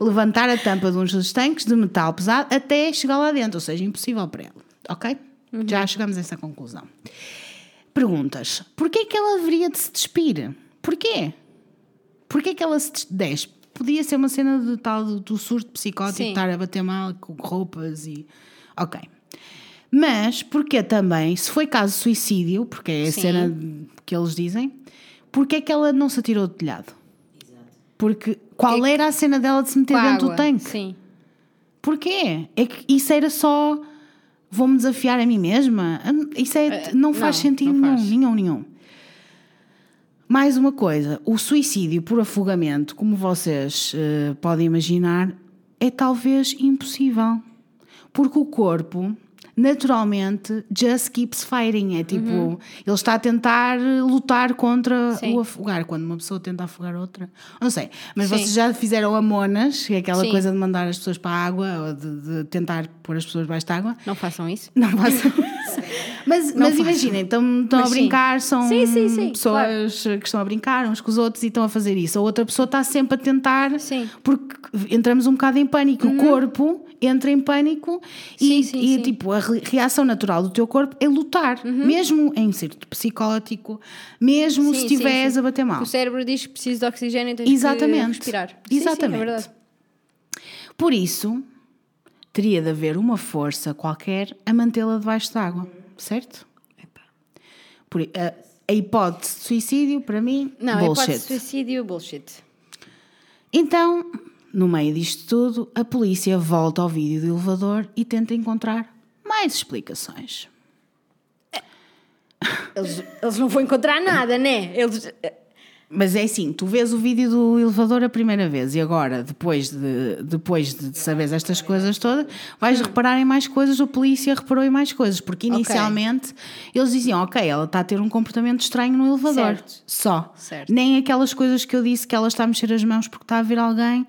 levantar a tampa de um dos tanques de metal pesado até chegar lá dentro, ou seja, impossível para ele. Ok? Já chegamos a essa conclusão. Perguntas. Porquê que ela deveria de se despir? Porquê? Porquê que ela se des- despe? Podia ser uma cena de tal do, do surto psicótico, Sim. estar a bater mal com roupas e. Ok. Mas porque também, se foi caso de suicídio, porque é a Sim. cena que eles dizem, porquê que ela não se atirou do telhado? Porque qual era a cena dela de se meter dentro do água. tanque? Sim. Porquê? É que isso era só vou-me desafiar a mim mesma? Hum, Isso é, não faz não, sentido não nenhum, faz. nenhum, nenhum. Mais uma coisa, o suicídio por afogamento, como vocês eh, podem imaginar, é talvez impossível. Porque o corpo, naturalmente, just keeps fighting. É tipo, ele está a tentar lutar contra Uhum. Sim. o afogar. Quando uma pessoa tenta afogar outra. Não sei. Mas Sim. vocês já fizeram amonas, que é aquela Sim. coisa de mandar as pessoas para a água ou de, de tentar pôr as pessoas debaixo de água. Não façam isso. Não façam isso. Mas, mas imaginem, estão, estão a Mas sim. brincar, são Sim, sim, pessoas que estão a brincar uns com os outros e estão a fazer isso. A outra pessoa está sempre a tentar. Uhum. porque entramos um bocado em pânico. O corpo entra em pânico e, e, tipo, a re- reação natural do teu corpo é lutar, Uhum. mesmo em surto psicótico, mesmo se estiveres a bater mal. O cérebro diz que precisa de oxigênio e tens Exatamente. que respirar. Sim, Exatamente. é verdade. Por isso, teria de haver uma força qualquer a mantê-la debaixo d'água, certo? Por, a, a hipótese de suicídio, para mim, Não, bullshit. hipótese de suicídio, bullshit. Então, no meio disto tudo, a polícia volta ao vídeo do elevador e tenta encontrar mais explicações. Eles, eles não vão encontrar nada, né? Eles... Mas é assim, tu vês o vídeo do elevador a primeira vez e agora, depois de, depois de saberes estas coisas todas, vais Hum. reparar em mais coisas, a polícia reparou em mais coisas, porque inicialmente eles diziam, ok, ela está a ter um comportamento estranho no elevador. Certo. Só. Certo. Nem aquelas coisas que eu disse que ela está a mexer as mãos porque está a ver alguém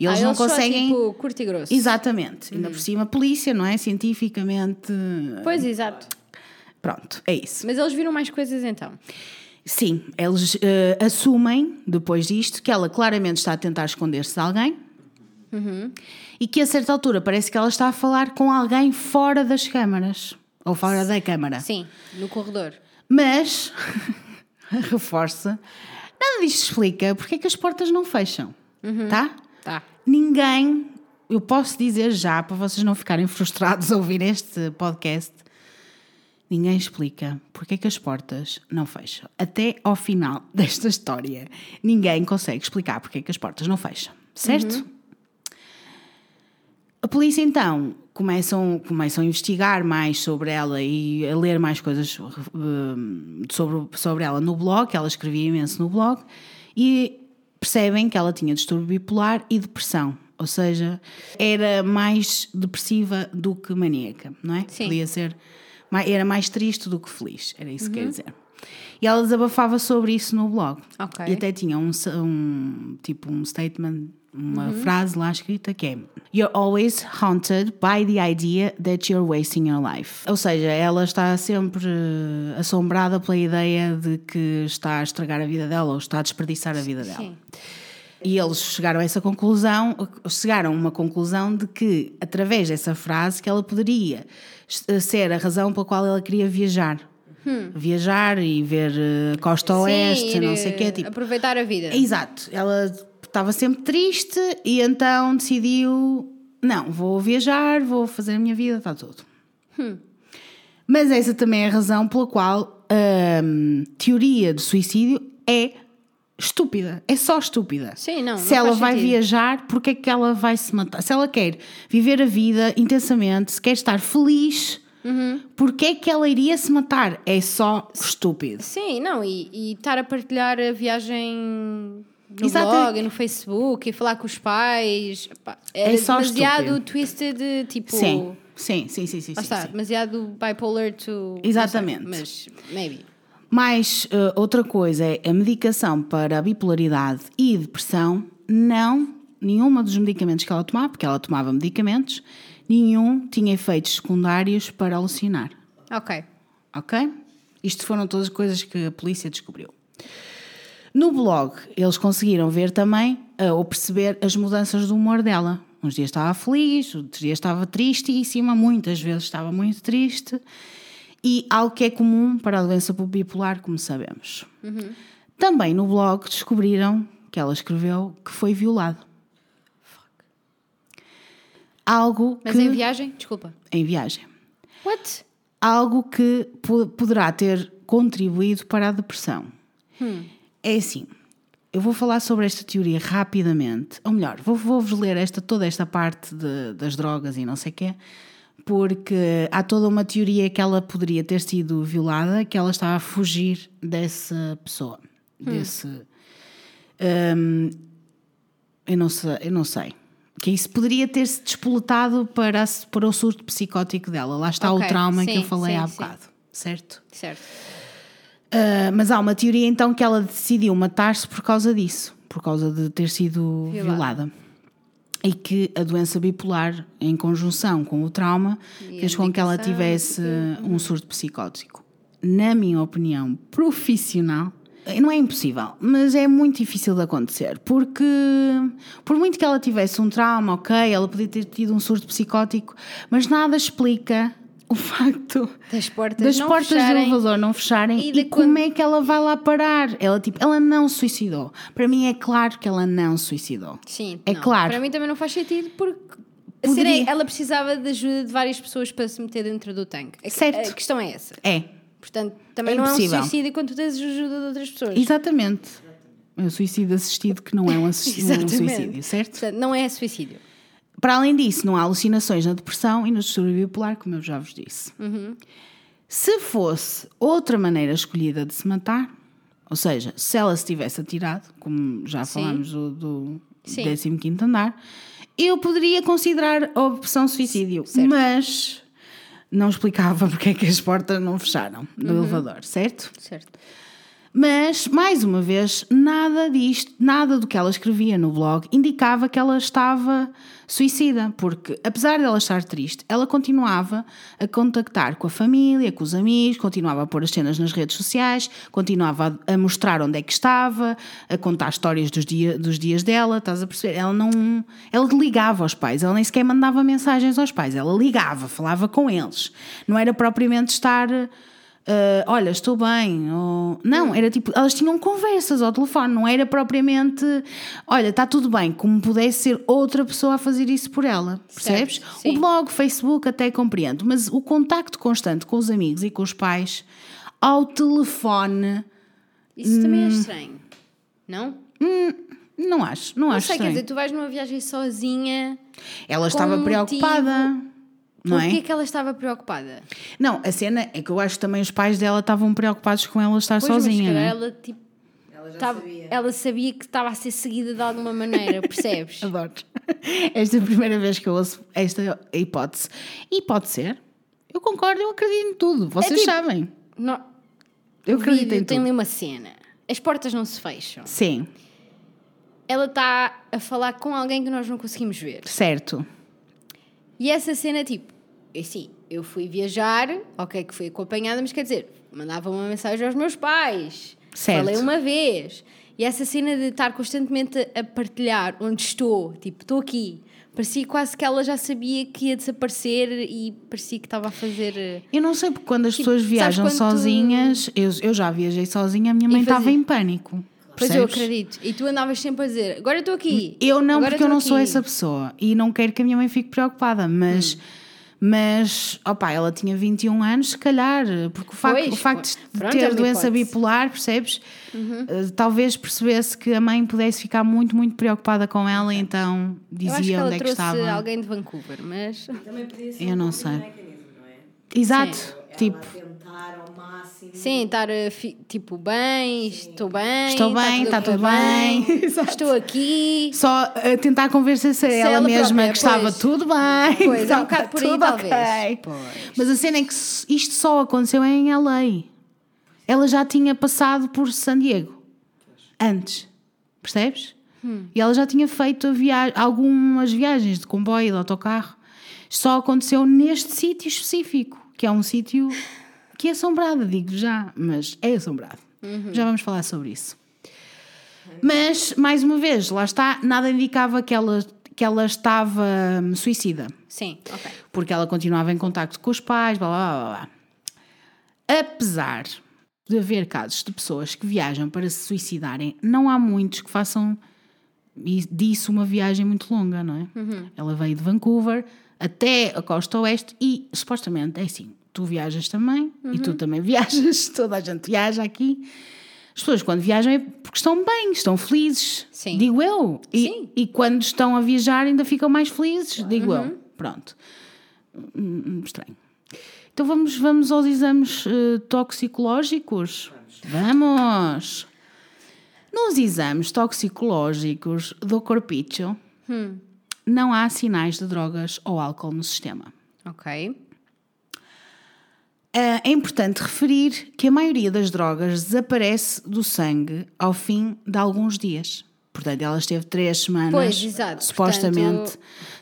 e eles Ah, não só, conseguem. tipo, curto e grosso. Exatamente. Uhum. Ainda por cima, polícia, não é? Cientificamente. Pois, exato. Pronto, é isso. Mas eles viram mais coisas então. Sim, eles eh, assumem, depois disto, que ela claramente está a tentar esconder-se de alguém e que a certa altura parece que ela está a falar com alguém fora das câmaras ou fora da câmara. Sim, no corredor. Mas, reforça, nada disto explica porque é que as portas não fecham, tá? Tá. Ninguém, eu posso dizer já, para vocês não ficarem frustrados a ouvir este podcast, ninguém explica porque é que as portas não fecham. Até ao final desta história, ninguém consegue explicar porque é que as portas não fecham, certo? A polícia então começam, começam a investigar mais sobre ela e a ler mais coisas hum, sobre, sobre ela no blog, que ela escrevia imenso no blog, e percebem que ela tinha distúrbio bipolar e depressão. Ou seja, era mais depressiva do que maníaca, não é? Sim. Podia ser. Era mais triste do que feliz, era isso que quer dizer. E ela desabafava sobre isso no blog. Ok. E até tinha um, um tipo um statement, uma frase lá escrita que é You're always haunted by the idea that you're wasting your life. Ou seja, ela está sempre assombrada pela ideia de que está a estragar a vida dela ou está a desperdiçar a vida dela. Sim. E eles chegaram a essa conclusão, chegaram a uma conclusão de que, através dessa frase, que ela poderia ser a razão pela qual ela queria viajar. Viajar e ver eh, costa oeste, Sim, não sei o quê. ir, Tipo, Aproveitar a vida. Exato, ela estava sempre triste e então decidiu: não, vou viajar, vou fazer a minha vida, está tudo. Mas essa também é a razão pela qual a hum, teoria do suicídio é estúpida, é só estúpida. Sim, não, Se não ela vai sentido. viajar, porque é que ela vai se matar? Se ela quer viver a vida intensamente, se quer estar feliz, Uhum. porque é que ela iria se matar? É só estúpido. Sim, não, e, e estar a partilhar a viagem no Exato. blog, no Facebook e falar com os pais. Pá, era É só demasiado estúpido. twisted, tipo. Sim, sim, sim, sim, sim. Lá sim, está, sim. demasiado bipolar to. Exatamente. sei, mas, maybe. Mais eh, outra coisa é a medicação para a bipolaridade e depressão, não, nenhuma dos medicamentos que ela tomava, porque ela tomava medicamentos, nenhum tinha efeitos secundários para alucinar. Ok. Ok? Isto foram todas as coisas que a polícia descobriu. No blog, eles conseguiram ver também eh, ou perceber as mudanças do humor dela. Uns dias estava feliz, outros dias estava tristíssima, muitas vezes estava muito triste. E algo que é comum para a doença bipolar, como sabemos. Também no blog descobriram que ela escreveu que foi violado. Algo Mas que, em viagem? Desculpa. em viagem What? algo que po- poderá ter contribuído para a depressão. É assim, eu vou falar sobre esta teoria rapidamente, ou melhor, vou- vou-vos ler esta, toda esta parte de- das drogas e não sei o quê, porque há toda uma teoria que ela poderia ter sido violada, que ela estava a fugir dessa pessoa, desse... hum, eu não sei, eu não sei. Que isso poderia ter-se despoletado para, para o surto psicótico dela. Lá está Ok, o trauma que sim, eu falei sim, há sim. bocado, certo? Certo. Ah, mas há uma teoria então que ela decidiu matar-se por causa disso, por causa de ter sido Violada. violada. E que a doença bipolar, em conjunção com o trauma, E fez com que ela tivesse um surto psicótico. Na minha opinião profissional, não é impossível, mas é muito difícil de acontecer, porque por muito que ela tivesse um trauma, ok, ela podia ter tido um surto psicótico, mas nada explica o facto Das portas das não portas fecharem. do elevador não fecharem E e, de como quando- é que ela vai lá parar? Ela tipo, ela não suicidou. Para mim é claro que ela não suicidou. Sim, É não. claro. Para mim também não faz sentido porque a Poderia. é, ela precisava de ajuda de várias pessoas para se meter dentro do tanque. A, Certo. a questão é essa. É, Portanto, também É não é um impossível. suicídio quando tu tens ajuda de outras pessoas. exatamente. É o suicídio assistido que não é um, assi- um suicídio, certo? Portanto, não é suicídio. Para além disso, não há alucinações na depressão e no distúrbio bipolar, como eu já vos disse. Uhum. Se fosse outra maneira escolhida de se matar, Ou seja, se ela se tivesse atirado, como já Sim. falámos do, do Sim. 15 andar, eu poderia considerar a opção suicídio, Certo. mas não explicava porque é que as portas não fecharam do Uhum. elevador, certo? Certo. Mas, mais uma vez, nada disto, nada do que ela escrevia no blog indicava que ela estava suicida, porque apesar de ela estar triste, ela continuava a contactar com a família, com os amigos, continuava a pôr as cenas nas redes sociais, continuava a, a mostrar onde é que estava, a contar histórias dos, dia, dos dias dela, estás a perceber? Ela não. Ela ligava aos pais, ela nem sequer mandava mensagens aos pais, ela ligava, falava com eles. Não era propriamente estar. Uh, olha, estou bem. ou- Não, era tipo, elas tinham conversas ao telefone, não era propriamente, olha, está tudo bem, como pudesse ser outra pessoa a fazer isso por ela, percebes? O blog, o Facebook até compreendo, mas o contacto constante com os amigos e com os pais ao telefone, Isso também Hum. é estranho. Não? não acho, não, Não acho sei, quer estranho. dizer, tu vais numa viagem sozinha. Ela estava um preocupada, não Porquê é? que ela estava preocupada? Não, a cena é que eu acho que também os pais dela estavam preocupados com ela estar Pois, mas sozinha, não calhar é? ela, tipo, Ela já tava- sabia. ela sabia que estava a ser seguida de alguma maneira, percebes? Adoro. Esta é a primeira vez que eu ouço esta hipótese. E pode ser. Eu concordo, eu acredito em tudo. Vocês tipo- sabem. Não, Eu acredito em vídeo tem tudo. ali uma cena. As portas não se fecham. Sim, Ela está a falar com alguém que nós não conseguimos ver. certo. E essa cena, tipo, assim, eu fui viajar, ok, que fui acompanhada, mas quer dizer, mandava uma mensagem aos meus pais. Certo. Falei uma vez. E essa cena de estar constantemente a partilhar onde estou, tipo, estou aqui. Parecia quase que ela já sabia que ia desaparecer e parecia que estava a fazer. eh, Eu não sei porque quando as Tipo, pessoas viajam quando tu- sozinhas, eu, eu já viajei sozinha, a minha mãe estava em pânico. Pois eu acredito. E tu andavas sempre a dizer: agora estou aqui. Eu não, agora porque eu não sou aqui." essa pessoa e não quero que a minha mãe fique preocupada, mas. Hum. Mas, opá, ela tinha 21 anos, se calhar, porque o facto, Pois, o facto de pronto, é ter uma doença hipótese. Uhum. bipolar, percebes? Eh, talvez percebesse que a mãe pudesse ficar muito, muito preocupada com ela, então Eu acho que dizia ela onde é que trouxe estava. alguém de Vancouver, mas. Também podia ser Eu um não sei. mechanism, não é? Exato, Ela tipo, Sim, estar eh, tipo bem, estou bem, Estou bem, está tudo tudo a correr bem. Exato. estou aqui. só a tentar convencer-se a ela, ela mesma própria, que estava pois. tudo bem. Pois, é um estava bocado por aí, tudo talvez. ok. Pois. Mas a cena é que isto só aconteceu em LA. Ela já tinha passado por San Diego antes, percebes? Hum. E ela já tinha feito a via- algumas viagens de comboio, de autocarro. Só aconteceu neste sítio específico, que é um sítio que é assombrado, digo já, mas é assombrado. Uhum. Já vamos falar sobre isso. Mas, mais uma vez, lá está, nada indicava que ela, que ela estava hum, suicida Sim, ok. porque ela continuava em contacto com os pais, blá blá blá blá. Apesar de haver casos de pessoas que viajam para se suicidarem, não há muitos que façam disso uma viagem muito longa, não é? Ela veio de Vancouver até a costa oeste e supostamente é assim: tu viajas também e tu também viajas, toda a gente viaja aqui. As pessoas quando viajam é porque estão bem, estão felizes, Sim. digo eu. E, Sim. e quando estão a viajar ainda ficam mais felizes, digo eu. Pronto. Hum, hum, estranho. Então vamos, vamos aos exames eh, toxicológicos? Vamos! Nos exames toxicológicos do corpicho não há sinais de drogas ou álcool no sistema. Ok. Ah, É importante referir que a maioria das drogas desaparece do sangue ao fim de alguns dias. Portanto, ela esteve três semanas, Pois, exato. supostamente. Portanto-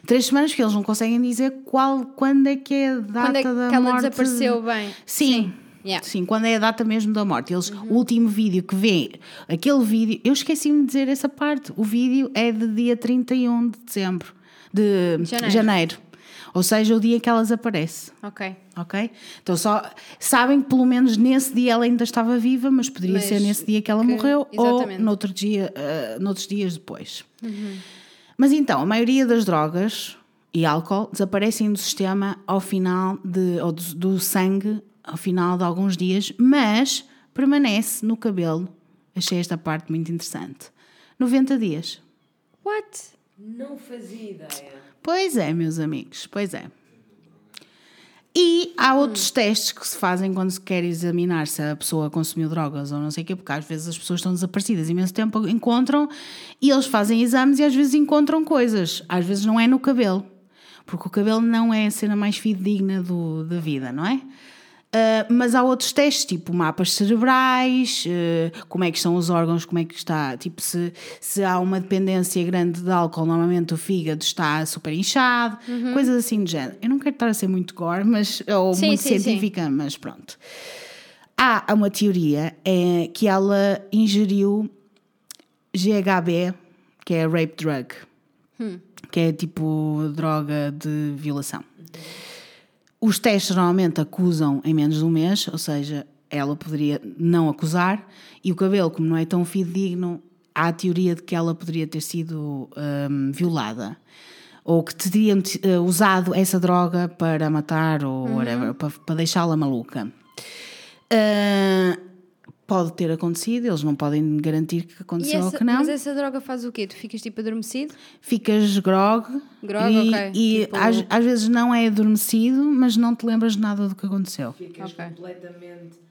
Três semanas que eles não conseguem dizer qual, quando é que é a data Quando é que da ela morte. desapareceu bem? Sim. Yeah. Sim, quando é a data mesmo da morte. Eles, O último vídeo que vê, aquele vídeo, eu esqueci-me de dizer essa parte. O vídeo é de dia 31 de dezembro, de Janeiro. janeiro. Ou seja, o dia que elas aparecem. Ok. Ok? Então só sabem que pelo menos nesse dia ela ainda estava viva, mas poderia Mas ser nesse dia que ela que- morreu exatamente. ou noutro dia, ah, noutros dias depois. Mas então, a maioria das drogas e álcool desaparecem do sistema ao final de, ou do, do sangue ao final de alguns dias, mas permanece no cabelo. Achei esta parte muito interessante. 90 dias. What? Não fazia ideia. Pois é, meus amigos, pois é. E há outros testes que se fazem quando se quer examinar se a pessoa consumiu drogas ou não sei o quê, porque às vezes as pessoas estão desaparecidas imenso tempo, encontram e eles fazem exames e às vezes encontram coisas. Às vezes não é no cabelo, porque o cabelo não é a cena mais fidedigna do, da vida, não é? Uh, mas há outros testes, tipo mapas cerebrais, uh, como é que estão os órgãos, como é que está, tipo se, se há uma dependência grande de álcool, normalmente o fígado está super inchado, coisas assim de género. Eu não quero estar a ser muito gore, mas, ou Sim, muito sim, sim. científica, mas pronto. Há uma teoria é, que ela ingeriu GHB, que é rape drug, que é tipo droga de violação. Os testes normalmente acusam em menos de um mês, ou seja, ela poderia não acusar, e o cabelo, como não é tão fidedigno, há a teoria de que ela poderia ter sido hum, violada. Ou que teriam eh, usado essa droga para matar ou whatever, para, para deixá-la maluca. Ah, pode ter acontecido, eles não podem garantir que aconteceu ou essa, que não. mas essa droga faz o quê? Tu ficas tipo adormecido? Ficas grog, Grog, e, ok. e Tipo- às, às vezes não é adormecido, mas não te lembras de nada do que aconteceu. Ficas Ok. completamente.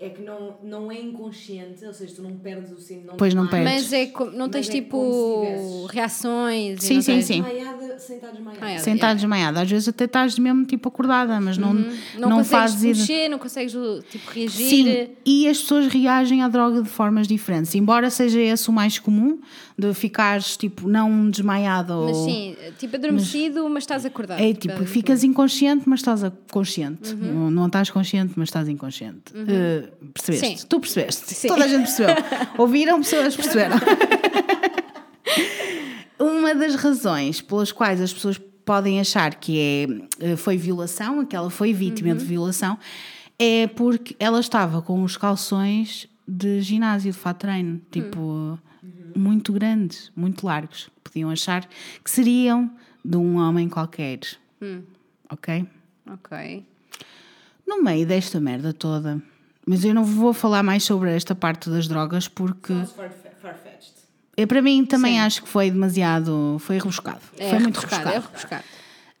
É que não, não é inconsciente, ou seja, tu não perdes o sino. Pois não perdes. Mas é co- não Mas tens é tipo como se tivesses- reações? e Sim, não sim, sim. Desmaiada sem estar desmaiada. Ah, é. Sentado desmaiado. Às vezes até estás mesmo tipo acordada, mas não, Não, não, consegues fazes ideia. mexer, não consegues tipo reagir. Sim, e as pessoas reagem à droga de formas diferentes. Embora seja esse o mais comum, de ficares tipo não desmaiado Mas ou. sim, tipo adormecido, mas, estás acordado. É tipo, ficas inconsciente, mas estás consciente. Não, não estás consciente, mas estás inconsciente. Eh, percebeste? Sim. Tu percebeste. Sim. Toda a gente percebeu. Ouviram, pessoas perceberam. Uma das razões pelas quais as pessoas podem achar que é, eh, foi violação, que ela foi vítima de violação, é porque ela estava com os calções de ginásio, de fato treino, tipo, muito grandes, muito largos. Podiam achar que seriam de um homem qualquer. Ok? Ok. No meio desta merda toda, mas eu não vou falar mais sobre esta parte das drogas porque eu, para mim também Sim. acho que foi demasiado, foi rebuscado. É foi muito rebuscado, rebuscado. É rebuscado.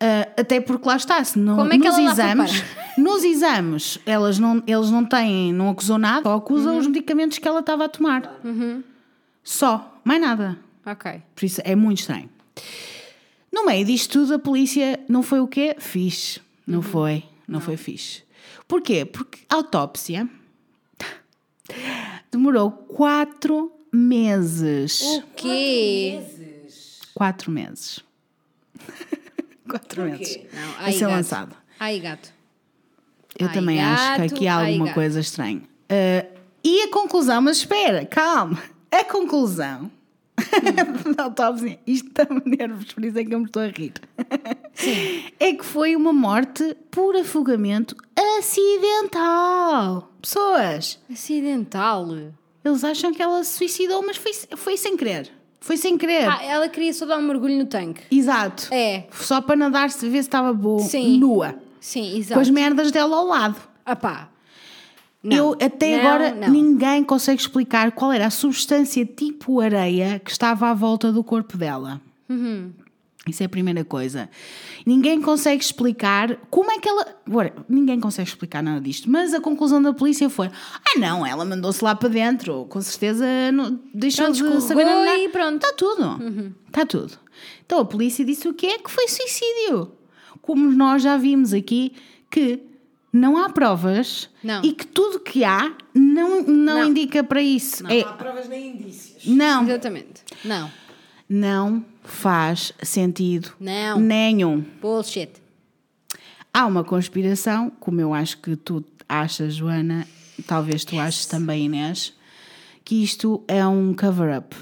Ah, até porque lá está, se no- Como é que nos exames, nos exames elas não, eles não têm, não acusou nada, só acusam Uhum. os medicamentos que ela estava a tomar. Só, mais nada. Ok. Por isso é muito estranho. No meio disto tudo, a polícia não foi o quê? Fixe. Não foi. Não, foi fixe. Porquê? Porque a autópsia demorou quatro meses. O quê? Quatro meses. quatro meses. Não, A ai, ser gato. lançado. Ai, gato. Eu Ai, também acho que gato, aqui há ai, alguma gato. coisa estranha. Ah, e a conclusão, mas espera, calma. A conclusão da autópsia, isto está-me nervos, por isso é que eu me estou a rir. É que foi uma morte por afogamento acidental. Pessoas, Acidental. eles acham que ela se suicidou, mas foi, foi sem querer. Foi sem querer. Ah, ela queria só dar um mergulho no tanque. Exato. É. Só para nadar, se ver se estava boa, Sim. nua. Sim, Com exato. as merdas dela ao lado. Ah pá. Eu até Não, agora não. ninguém consegue explicar qual era a substância tipo areia que estava à volta do corpo dela. Uhum. Isso é a primeira coisa. Ninguém consegue explicar como é que ela. Ora, ninguém consegue explicar nada disto, mas a conclusão da polícia foi: ah, não, ela mandou-se lá para dentro, com certeza não, deixou Pronto, de saber nadar. e pronto. Está tudo. Está tudo. Então a polícia disse o quê? Que foi suicídio. Como nós já vimos aqui que não há provas Não. e que tudo que há não, não, Não. indica para isso. É, Não há provas nem indícios. não, Exatamente. Não. não faz sentido Não. nenhum. Bullshit. Há uma conspiração, como eu acho que tu achas, Joana, talvez tu aches também, Inês, que isto é um cover-up.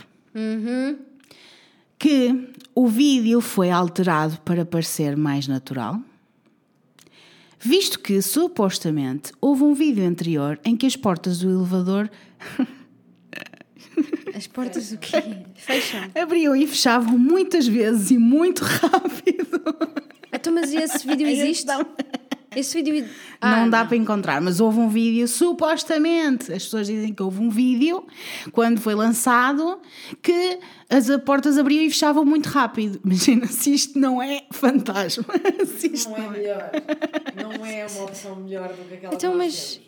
Que o vídeo foi alterado para parecer mais natural, visto que supostamente houve um vídeo anterior em que as portas do elevador As portas do quê? Fecham. abriam e fechavam muitas vezes e muito rápido. Então, mas esse vídeo existe? Esse vídeo. Ah, não dá para encontrar, mas houve um vídeo, supostamente, as pessoas dizem que houve um vídeo, quando foi lançado, que as portas abriam e fechavam muito rápido. Imagina se isto não é fantasma. Se isto Não é melhor. Não é uma opção melhor do que aquela Então, que mas.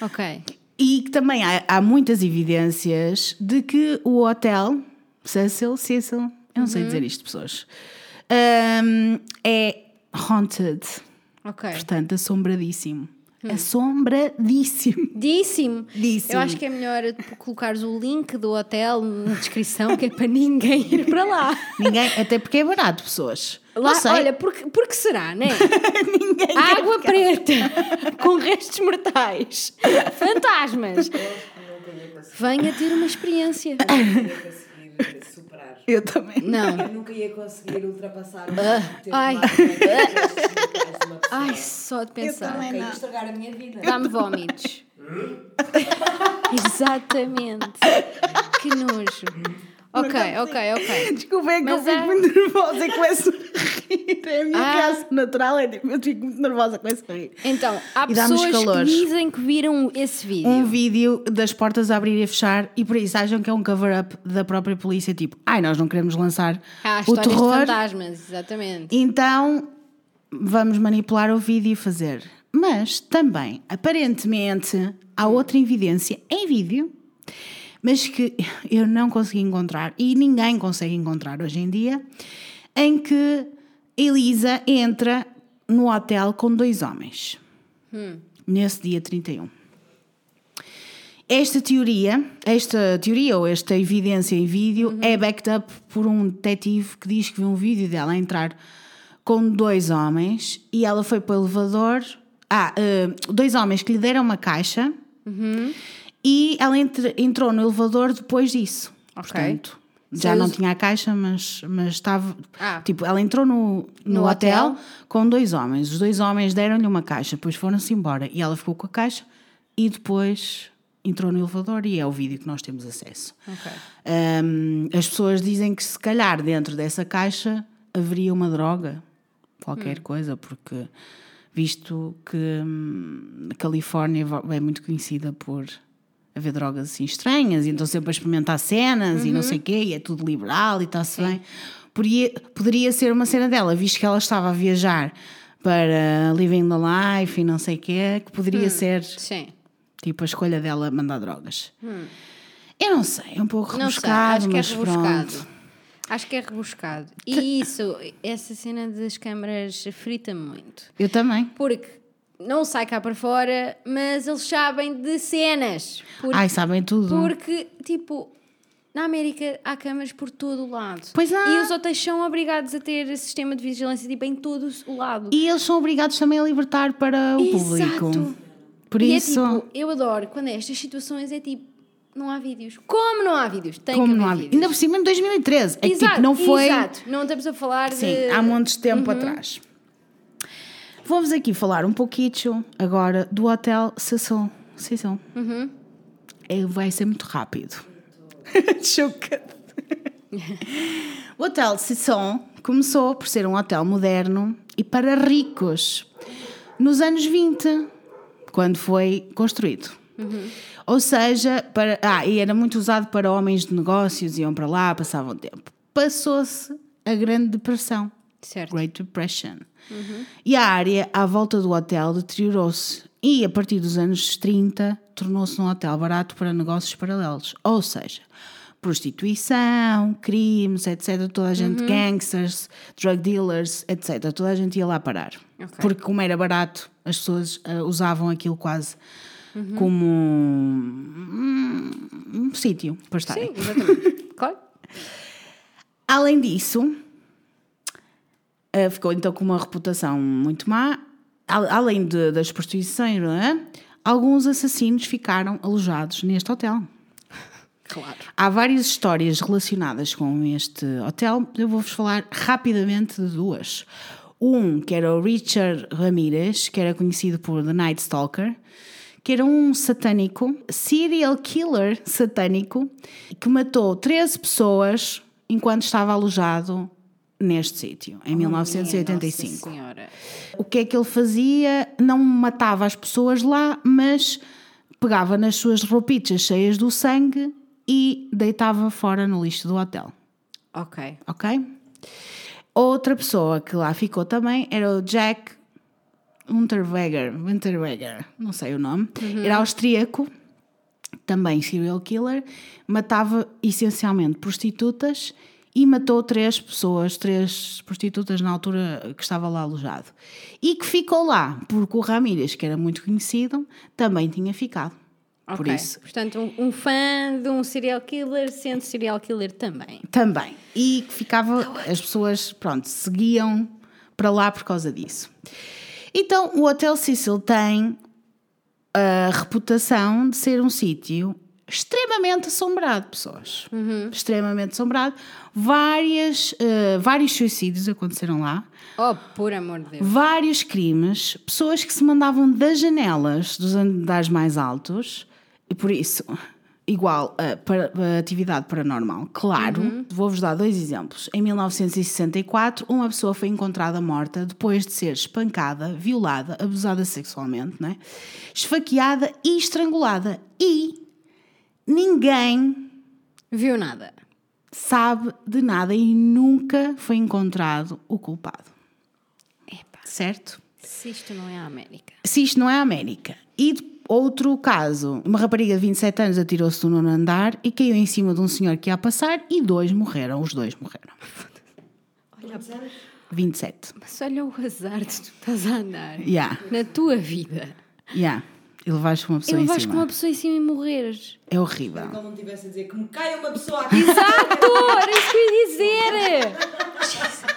Ok. E que também há, há muitas evidências de que o hotel, Cecil, Cecil, eu não sei dizer isto, pessoas, hum, é haunted. Ok. Portanto, assombradíssimo. Assombradíssimo. Díssimo. Díssimo. Eu acho que é melhor tu colocares o link do hotel na descrição, que é para ninguém ir para lá. Ninguém, até porque é barato, pessoas. Lá, olha, porque, porque será, né? ninguém Água ficar- preta com restos mortais, fantasmas. Venha ter uma experiência. Eu também. Não. Eu nunca ia conseguir ultrapassar o ter Ai. Ai, só de pensar. também. Nunca ia estragar a minha vida. Dá-me vómitos. Exatamente. Que nojo. Ok, ok, ok. Desculpa, é que eu Mas fico é- muito nervosa e começo a rir. É a minha Ah. reação natural, é tipo, eu fico muito nervosa, começo a rir. Então, há E pessoas que dizem que viram esse vídeo. Um vídeo das portas a abrir e a fechar e por isso acham que é um cover-up da própria polícia, tipo, ai, nós não queremos lançar Há o histórias de terror, fantasmas, exatamente. então vamos manipular o vídeo e fazer. Mas também, aparentemente, há outra evidência em vídeo, mas que eu não consegui encontrar e ninguém consegue encontrar hoje em dia, em que Elisa entra no hotel com dois homens. Nesse dia 31. Esta teoria, esta teoria ou esta evidência em vídeo é backed up por um detetive que diz que viu um vídeo dela entrar com dois homens e ela foi para o elevador. Ah, eh, dois homens que lhe deram uma caixa e ela entre- entrou no elevador depois disso. Ok. Portanto, já Saiu- não tinha a caixa, mas, mas estava. Ah. Tipo, ela entrou no, no, No hotel, hotel? com dois homens. Os dois homens deram-lhe uma caixa, depois foram-se embora e ela ficou com a caixa e depois entrou no elevador e é o vídeo que nós temos acesso. Ok. Hum, as pessoas dizem que se calhar dentro dessa caixa haveria uma droga, qualquer coisa, porque visto que hum, a Califórnia é muito conhecida por haver drogas assim estranhas, e então sempre a experimentar cenas e não sei o quê, e é tudo liberal e está-se bem. Poderia, poderia ser uma cena dela, visto que ela estava a viajar para Living the Life e não sei o quê, que poderia ser Sim. tipo a escolha dela mandar drogas. Eu não sei, é um pouco Não sei, rebuscado, acho que é mas rebuscado. pronto. Acho que é rebuscado. E isso, essa cena das câmaras frita-me muito. Eu também. Porque não sai cá para fora, mas eles sabem de cenas. Porque, Ai, sabem tudo. porque tipo, na América há câmaras por todo o lado. Pois há. E os hotéis são obrigados a ter sistema de vigilância tipo, em todo o lado. E eles são obrigados também a libertar para o Exato. público. Por e isso, é tipo, eu adoro quando é estas situações é tipo, não há vídeos. Como não há vídeos? Tem como que não há. vídeos. Ainda por cima em 2013. É que Exato, tipo, não foi. Exato, não estamos a falar Sim, de. há montes de tempo atrás. Vou-vos aqui falar um pouquinho agora do Hotel Cecil. Cecil. É, vai ser muito rápido. Chocante. o Hotel Cecil começou por ser um hotel moderno e para ricos nos anos 20, quando foi construído. Ou seja, para, ah, e era muito usado para homens de negócios, iam para lá, passavam tempo. Passou-se a Grande Depressão. Certo. Great Depression. E a área à volta do hotel deteriorou-se e, a partir dos anos 30, tornou-se um hotel barato para negócios paralelos. Ou seja, prostituição, crimes, etc. Toda a gente, gangsters, drug dealers, etc. Toda a gente ia lá parar. Ok. Porque, como era barato, as pessoas ah, usavam aquilo quase como um, um sítio para estarem. Sim, exatamente. claro. Além disso, eh, ficou então com uma reputação muito má. Al- Além de- das prostituições, é? alguns assassinos ficaram alojados neste hotel. Claro. Há várias histórias relacionadas com este hotel. Eu vou-vos falar rapidamente de duas. Um, que era o Richard Ramirez, que era conhecido por The Night Stalker, que era um satânico, serial killer satânico, que matou 13 pessoas enquanto estava alojado neste sítio, em Minha 1985. Nossa Senhora. O que é que ele fazia? Não matava as pessoas lá, mas pegava nas suas roupitas cheias do sangue e deitava fora no lixo do hotel. Ok. Ok? Outra pessoa que lá ficou também era o Jack Unterweger, Winterweger, não sei o nome. Era austríaco, também serial killer. Matava essencialmente prostitutas e matou três pessoas, três prostitutas na altura que estava lá alojado. E que ficou lá, porque o Ramírez, que era muito conhecido, também tinha ficado. Por Ok. isso, Portanto, um, um fã de um serial killer sendo serial killer também. Também. E que ficava, as pessoas, pronto, seguiam para lá por causa disso. Então, o Hotel Cecil tem a reputação de ser um sítio extremamente assombrado, pessoas. Extremamente assombrado. Várias, eh, vários suicídios aconteceram lá. Oh, por amor de Deus. Vários crimes, pessoas que se mandavam das janelas dos andares mais altos, e por isso, igual a, para, a atividade paranormal. Claro, vou-vos dar dois exemplos. Em 1964, uma pessoa foi encontrada morta depois de ser espancada, violada, abusada sexualmente, não é? esfaqueada e estrangulada. E ninguém Viu nada. sabe de nada e nunca foi encontrado o culpado. Epá, Certo? se isto não é a América. se isto não é a América. E outro caso, uma rapariga de 27 anos atirou-se do nono andar e caiu em cima de um senhor que ia passar e dois morreram. Os dois morreram. Olha, 27. mas olha o azar de tu estás a andar Yeah, na tua vida. yeah. E levaste com uma pessoa em vais com cima. uma pessoa em cima e morreres. É horrível. Ele não tivesse a dizer que me caia uma pessoa aqui. Exato! Era isso que eu ia dizer!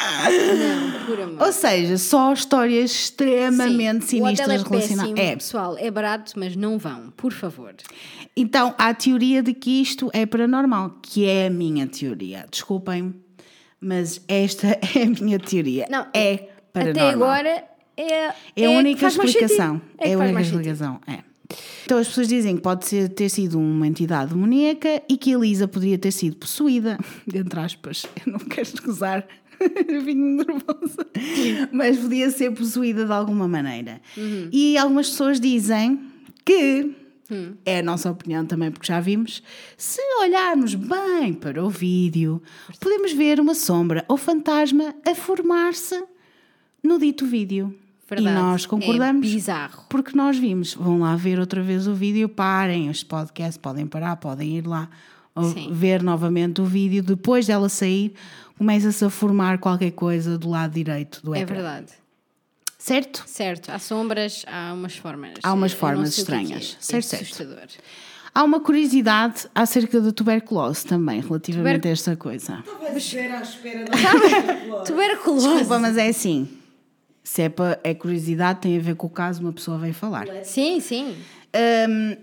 Não, por amor. Ou seja, só histórias extremamente Sim, sinistras é relacionadas. péssimo, É. pessoal, é barato, mas não vão, por favor. Então, há a teoria de que isto é paranormal, que é a minha teoria. Desculpem, mas esta é a minha teoria. Não, é paranormal. Até agora é, É a que única explicação. É, É, a única explicação. É. Então as pessoas dizem que pode ser- ter sido uma entidade demoníaca e que Elisa poderia ter sido possuída, entre aspas, eu não quero escusar, vim nervosa, mas podia ser possuída de alguma maneira. Uhum. E algumas pessoas dizem que, Hum. é a nossa opinião também, porque já vimos, se olharmos bem para o vídeo, podemos ver uma sombra ou fantasma a formar-se no dito vídeo. Verdade. E nós concordamos. É bizarro. Porque nós vimos, vão lá ver outra vez o vídeo, parem este podcast, podem parar, podem ir lá ver novamente o vídeo. Depois dela sair, começa-se a formar qualquer coisa do lado direito do É ecrã. verdade. Certo? Certo, há sombras, há umas formas. Há umas formas que é que estranhas. É, Certo, é certo. assustador. Há uma curiosidade acerca da tuberculose também, relativamente Tuber- a esta coisa. Estava à espera, à espera. Não. Tuberculose. Desculpa, mas é assim. Se é, é curiosidade, tem a ver com o caso, uma pessoa veio falar. Sim, sim. Hum,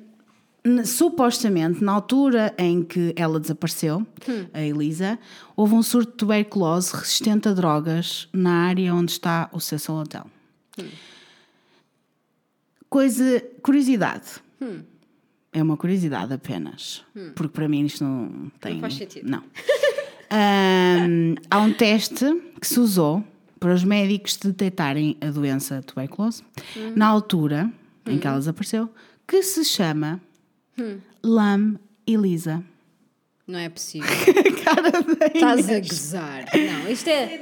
n- supostamente, na altura em que ela desapareceu, a Elisa, houve um surto de tuberculose resistente a drogas na área onde está o Cecil Hotel. Coisa, curiosidade. É uma curiosidade apenas. Porque para mim isto não tem. faz sentido. Não. Hum, há um teste que se usou para os médicos detectarem a doença tuberculose na altura em que ela desapareceu, que se chama Lam Elisa. Não é possível. Cara Estás a gozar. Não, isto é.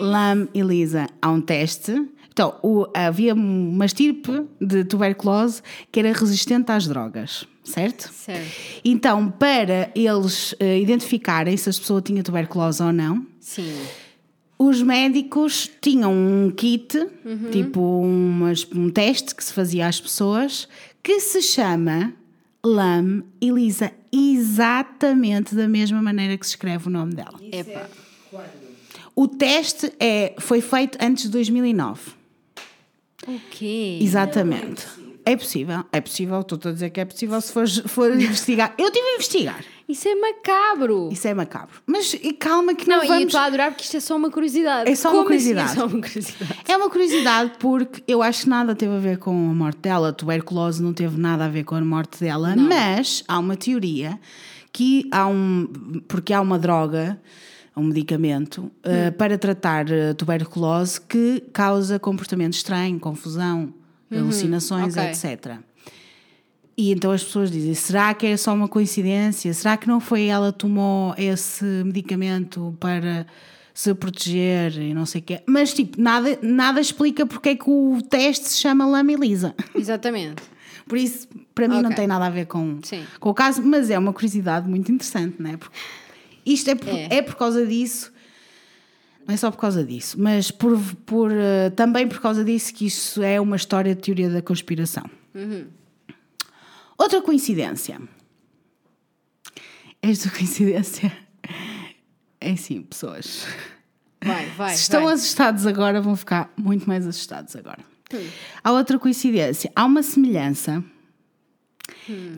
Lam Elisa. Há um teste. Então, o- havia uma estirpe de tuberculose que era resistente às drogas, certo? Certo. Então, para eles eh, identificarem se a pessoa tinha tuberculose ou não, Sim. Os médicos tinham um kit, tipo umas- um teste que se fazia às pessoas, que se chama LAM Elisa, exatamente da mesma maneira que se escreve o nome dela. Epá. O teste é, foi feito antes de 2009. O quê? Exatamente. É possível, é possível, estou a dizer que é possível se for, for investigar. Eu tive a investigar. Isso é macabro. Isso é macabro. Mas e calma que Não, não, e vamos... estou a adorar porque isto é só uma curiosidade. É só uma Como assim curiosidade. é só uma curiosidade. É uma curiosidade porque eu acho que nada teve a ver com a morte dela. A tuberculose não teve nada a ver com a morte dela, mas há uma teoria que há um. Porque há uma droga, um medicamento uh, para tratar uh, tuberculose que causa comportamento estranho, confusão, alucinações, ok. etc. E então as pessoas dizem: será que é só uma coincidência? Será que não foi ela que tomou esse medicamento para se proteger e não sei o quê? Mas, tipo, nada, nada explica porque é que o teste se chama Lama Elisa. Exatamente. Por isso, para mim, não Ok. tem nada a ver com, Sim. com o caso, mas é uma curiosidade muito interessante, não é? Porque isto é por, É. é por causa disso. Não é só por causa disso, mas por, por, eh, também por causa disso que isso é uma história de teoria da conspiração. Outra coincidência. Esta coincidência é assim, pessoas. Vai, vai. Se estão vai. assustados agora, vão ficar muito mais assustados agora. Há outra coincidência. Há uma semelhança.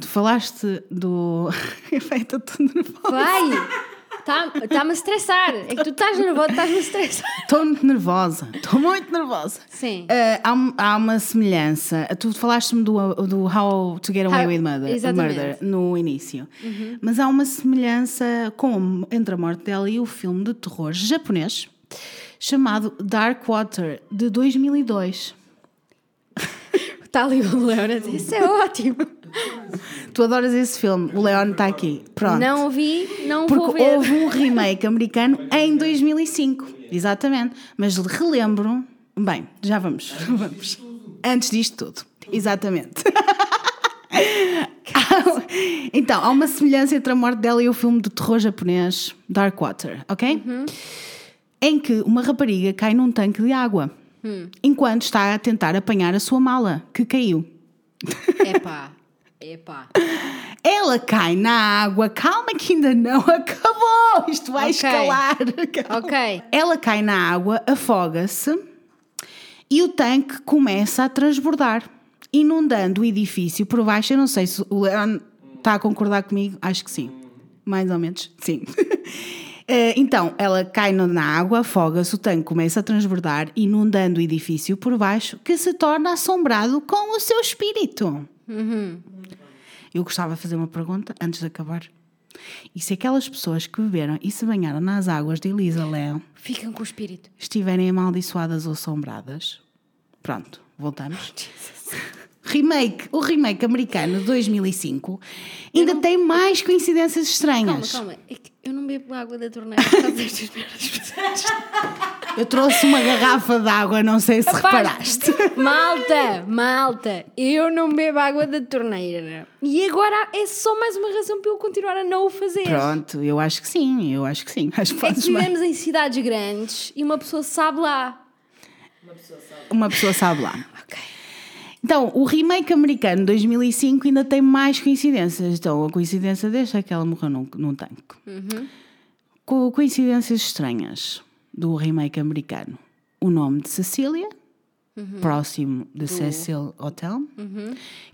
Tu falaste do. Efeito tudo nervoso. Vai! Está-me a estressar. É que tu estás nervoso, estás-me a estressar. Estou muito nervosa. Estou muito nervosa. Sim. Ah, há, há uma semelhança. Tu falaste-me do, do How to Get Away How- with Murder. Murder no início. Mas há uma semelhança com, entre a morte dela e o filme de terror japonês chamado Dark Water, de 2002. Está ali o Leona. Isso é ótimo. Tu adoras esse filme, o Leon está aqui. Pronto. Não ouvi, não vou Porque ver. houve um remake americano em 2005. Exatamente. Mas relembro. Bem, já vamos. vamos. Antes disto tudo. Exatamente. então, há uma semelhança entre a morte dela e o filme de terror japonês Dark Water, ok? Em que uma rapariga cai num tanque de água enquanto está a tentar apanhar a sua mala, que caiu. Epá, epá. Ela cai na água, calma que ainda não acabou, isto vai Ok. escalar. Ok. Ela cai na água, afoga-se e o tanque começa a transbordar, inundando o edifício por baixo. Eu não sei se o Leon está a concordar comigo, acho que sim, mais ou menos, sim. Eh, Então, ela cai na água, afoga-se, o tanque começa a transbordar, inundando o edifício por baixo, que se torna assombrado com o seu espírito. Eu gostava de fazer uma pergunta antes de acabar. E se aquelas pessoas que beberam e se banharam nas águas de Elisa Leão Ficam com o espírito. estiverem amaldiçoadas ou assombradas? Pronto, voltamos. Remake, o remake americano de 2005 ainda tem mais coincidências Calma, estranhas. calma. É que eu não bebo água da torneira por causa destas merdas. Eu trouxe uma garrafa de água, não sei se reparaste. Malta, malta, eu não bebo água da torneira. E agora é só mais uma razão para eu continuar a não o fazer. Pronto, eu acho que sim, eu acho que sim. Acho que É que vivemos em cidades grandes e uma pessoa sabe lá. Uma pessoa sabe lá. Ok. Então, o remake americano de 2005 ainda tem mais coincidências. Então, a coincidência desta é que ela morreu num, num tanque. Co- coincidências estranhas do remake americano. O nome de Cecília, próximo de Cecil Hotel,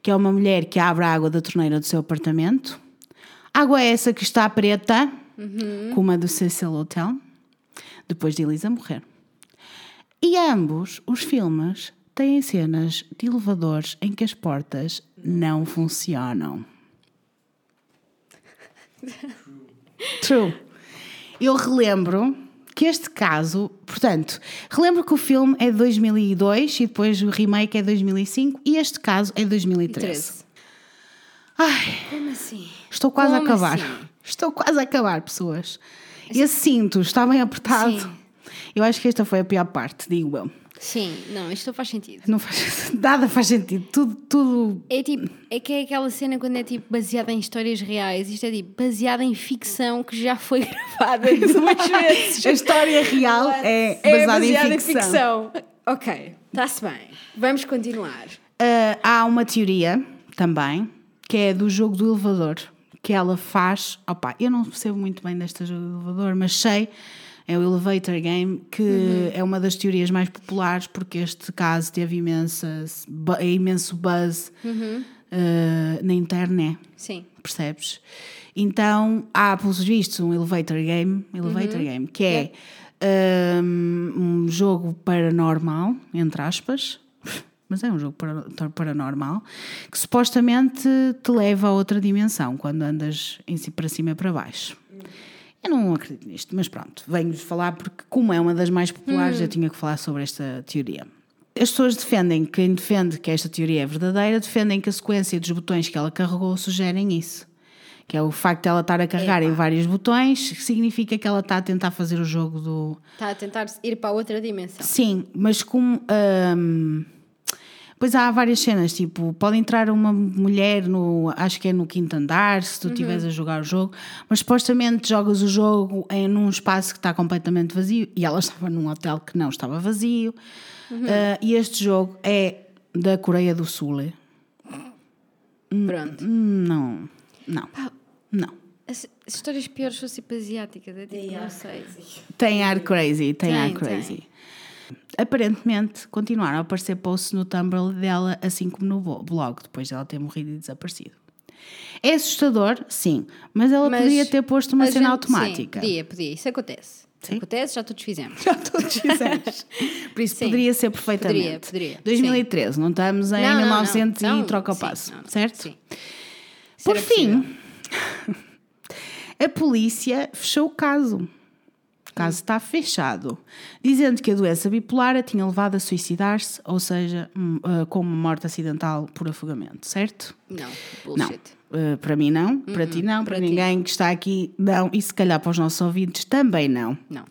que é uma mulher que abre a água da torneira do seu apartamento. Água essa que está preta, como a do Cecil Hotel, depois de Elisa morrer. E ambos os filmes têm cenas de elevadores em que as portas não funcionam. True. Eu relembro que este caso, portanto, relembro que o filme é de 2002 e depois o remake é de 2005 e este caso é de 2013. 13. Ai, Como assim? estou quase a Como acabar. assim? Estou quase a acabar, pessoas. Esse cinto está bem apertado. Sim. Eu acho que esta foi a pior parte, digo eu. Sim, não, isto não faz sentido. Não faz nada faz sentido. Tudo, tudo. É tipo, é que é aquela cena quando é tipo baseada em histórias reais. Isto é tipo baseada em ficção que já foi gravada duas vezes. A história real é, É baseada, baseada em ficção. Ok, está-se bem. Vamos continuar. Ah, há uma teoria também que é do jogo do elevador que ela faz. Opa, eu não percebo muito bem deste jogo do elevador, mas sei. É o Elevator Game, que é uma das teorias mais populares, porque este caso teve imensas, imenso buzz ah, na internet. Sim. percebes? Então há, pelos vistos, um elevator game, elevator game que é um, um jogo paranormal, entre aspas, mas é um jogo para- paranormal, que supostamente te leva a outra dimensão quando andas em si para cima e para baixo. Eu não acredito nisto, mas pronto, venho-vos falar porque, como é uma das mais populares, eu tinha que falar sobre esta teoria. As pessoas defendem, quem defende que esta teoria é verdadeira, defendem que a sequência dos botões que ela carregou sugerem isso. Que é o facto de ela estar a carregar em vários botões, que significa que ela está a tentar fazer o jogo do. Está a tentar ir para outra dimensão. Sim, mas como. hum, Pois há várias cenas, tipo, pode entrar uma mulher no, acho que é no quinto andar, se tu estiveres a jogar o jogo, mas supostamente jogas o jogo em num espaço que está completamente vazio e ela estava num hotel que não estava vazio. Ah, e este jogo é da Coreia do Sul. Pronto. Hum, Não, não, não. As, as histórias piores são sempre asiáticas, é tipo, não sei. Tem ar crazy, tem, ar Tem, crazy. Aparentemente, continuaram a aparecer posts no Tumblr dela, assim como no blog, depois dela ter morrido e desaparecido. É assustador, sim, mas ela Mas poderia ter posto uma cena gente- automática. Sim, podia, podia. Isso acontece. Sim. acontece, já todos fizemos. Já todos fizemos. Por isso Sim. poderia ser perfeitamente. Poderia, poderia, 2013, não estamos em Não, não, 1900 não. e Então, troca o sim, passo, não, não. certo? Sim. Por fim, a polícia fechou o caso. Caso está fechado, dizendo que a doença bipolar a tinha levado a suicidar-se, ou seja, hum, ah, com uma morte acidental por afogamento, certo? Não, Não. bullshit. Uh, para mim não, para ti não, para, para ti. ninguém que está aqui não, e se calhar para os nossos ouvintes também não. Não.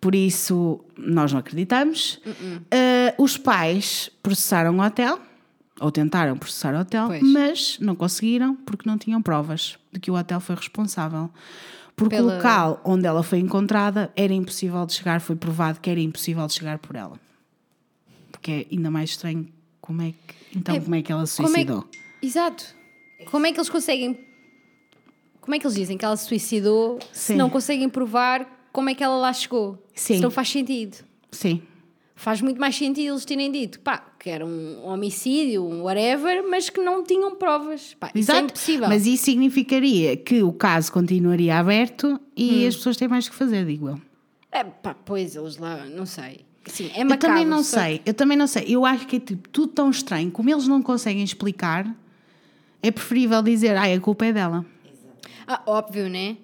Por isso, nós não acreditamos. Uh-uh. Uh, os pais processaram o hotel, ou tentaram processar o hotel, Pois. mas não conseguiram porque não tinham provas de que o hotel foi responsável. Porque Pela- o local onde ela foi encontrada era impossível de chegar, foi provado que era impossível de chegar por ela. Porque é ainda mais estranho como é que. Então, É, como é que ela se Como é que- suicidou? Exato. Como é que eles conseguem. Como é que eles dizem que ela se suicidou se Sim. não conseguem provar como é que ela lá chegou? Sim. Isso não faz sentido. Sim. Faz muito mais sentido eles terem dito pá, que era um homicídio, um whatever, mas que não tinham provas. Pá, isso é Exato. impossível. Mas isso significaria que o caso continuaria aberto Hum. e as pessoas têm mais que fazer, digo eu. É, pá, pois eles lá, não sei. Sim, é Eu macabro. também não só sei, eu também não sei. Eu acho que é tipo, tudo tão estranho, como eles não conseguem explicar, é preferível dizer, ai, a culpa é dela. Ah, óbvio, né?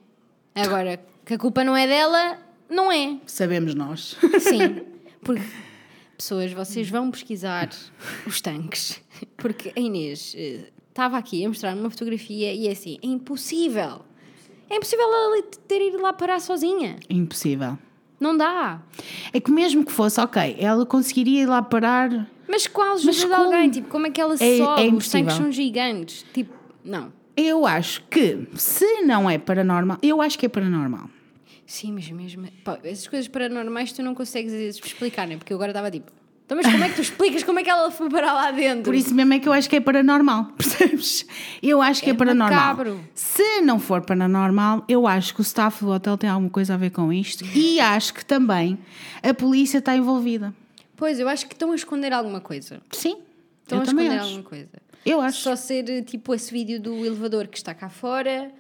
Agora, que a culpa não é dela, não é. Sabemos nós. Sim. Porque, pessoas, vocês vão pesquisar os tanques. Porque a Inês eh, estava aqui a mostrar uma fotografia e é assim: é impossível. É impossível ela ter ido lá parar sozinha. Impossível. Não dá. É que mesmo que fosse, ok, ela conseguiria ir lá parar. Mas com a ajuda de como? alguém, tipo, como é que ela É- sobe? é Os tanques são gigantes. Tipo, não. Eu acho que, se não é paranormal, eu acho que é paranormal. Sim, mas mesmo. Pá, essas coisas paranormais tu não consegues vezes explicar, né? Porque eu agora estava tipo. Então, mas como é que tu explicas como é que ela foi parar lá dentro? Por isso mesmo é que eu acho que é paranormal, percebes? Eu acho que é, É paranormal. macabro. Se não for paranormal, eu acho que o staff do hotel tem alguma coisa a ver com isto e acho que também a polícia está envolvida. Pois, eu acho que estão a esconder alguma coisa. Sim, Estão a esconder acho. alguma coisa. Eu acho. Só ser eh, tipo esse vídeo do elevador que está cá fora.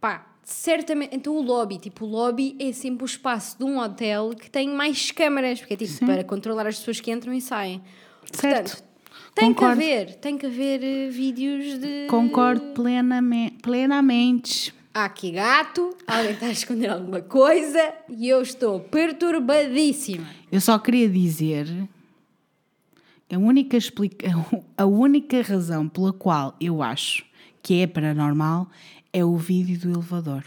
Pá, certamente. Então o lobby, tipo, o lobby é sempre o espaço de um hotel que tem mais câmaras, porque é tipo para controlar as pessoas que entram e saem. Certo. Portanto, tem Concordo. que haver, tem que haver eh, vídeos de. Concordo plenamente. plenamente. Há aqui gato, alguém está a esconder alguma coisa e eu estou perturbadíssima. Eu só queria dizer que a única, explica... a única razão pela qual eu acho que é paranormal é o vídeo do elevador.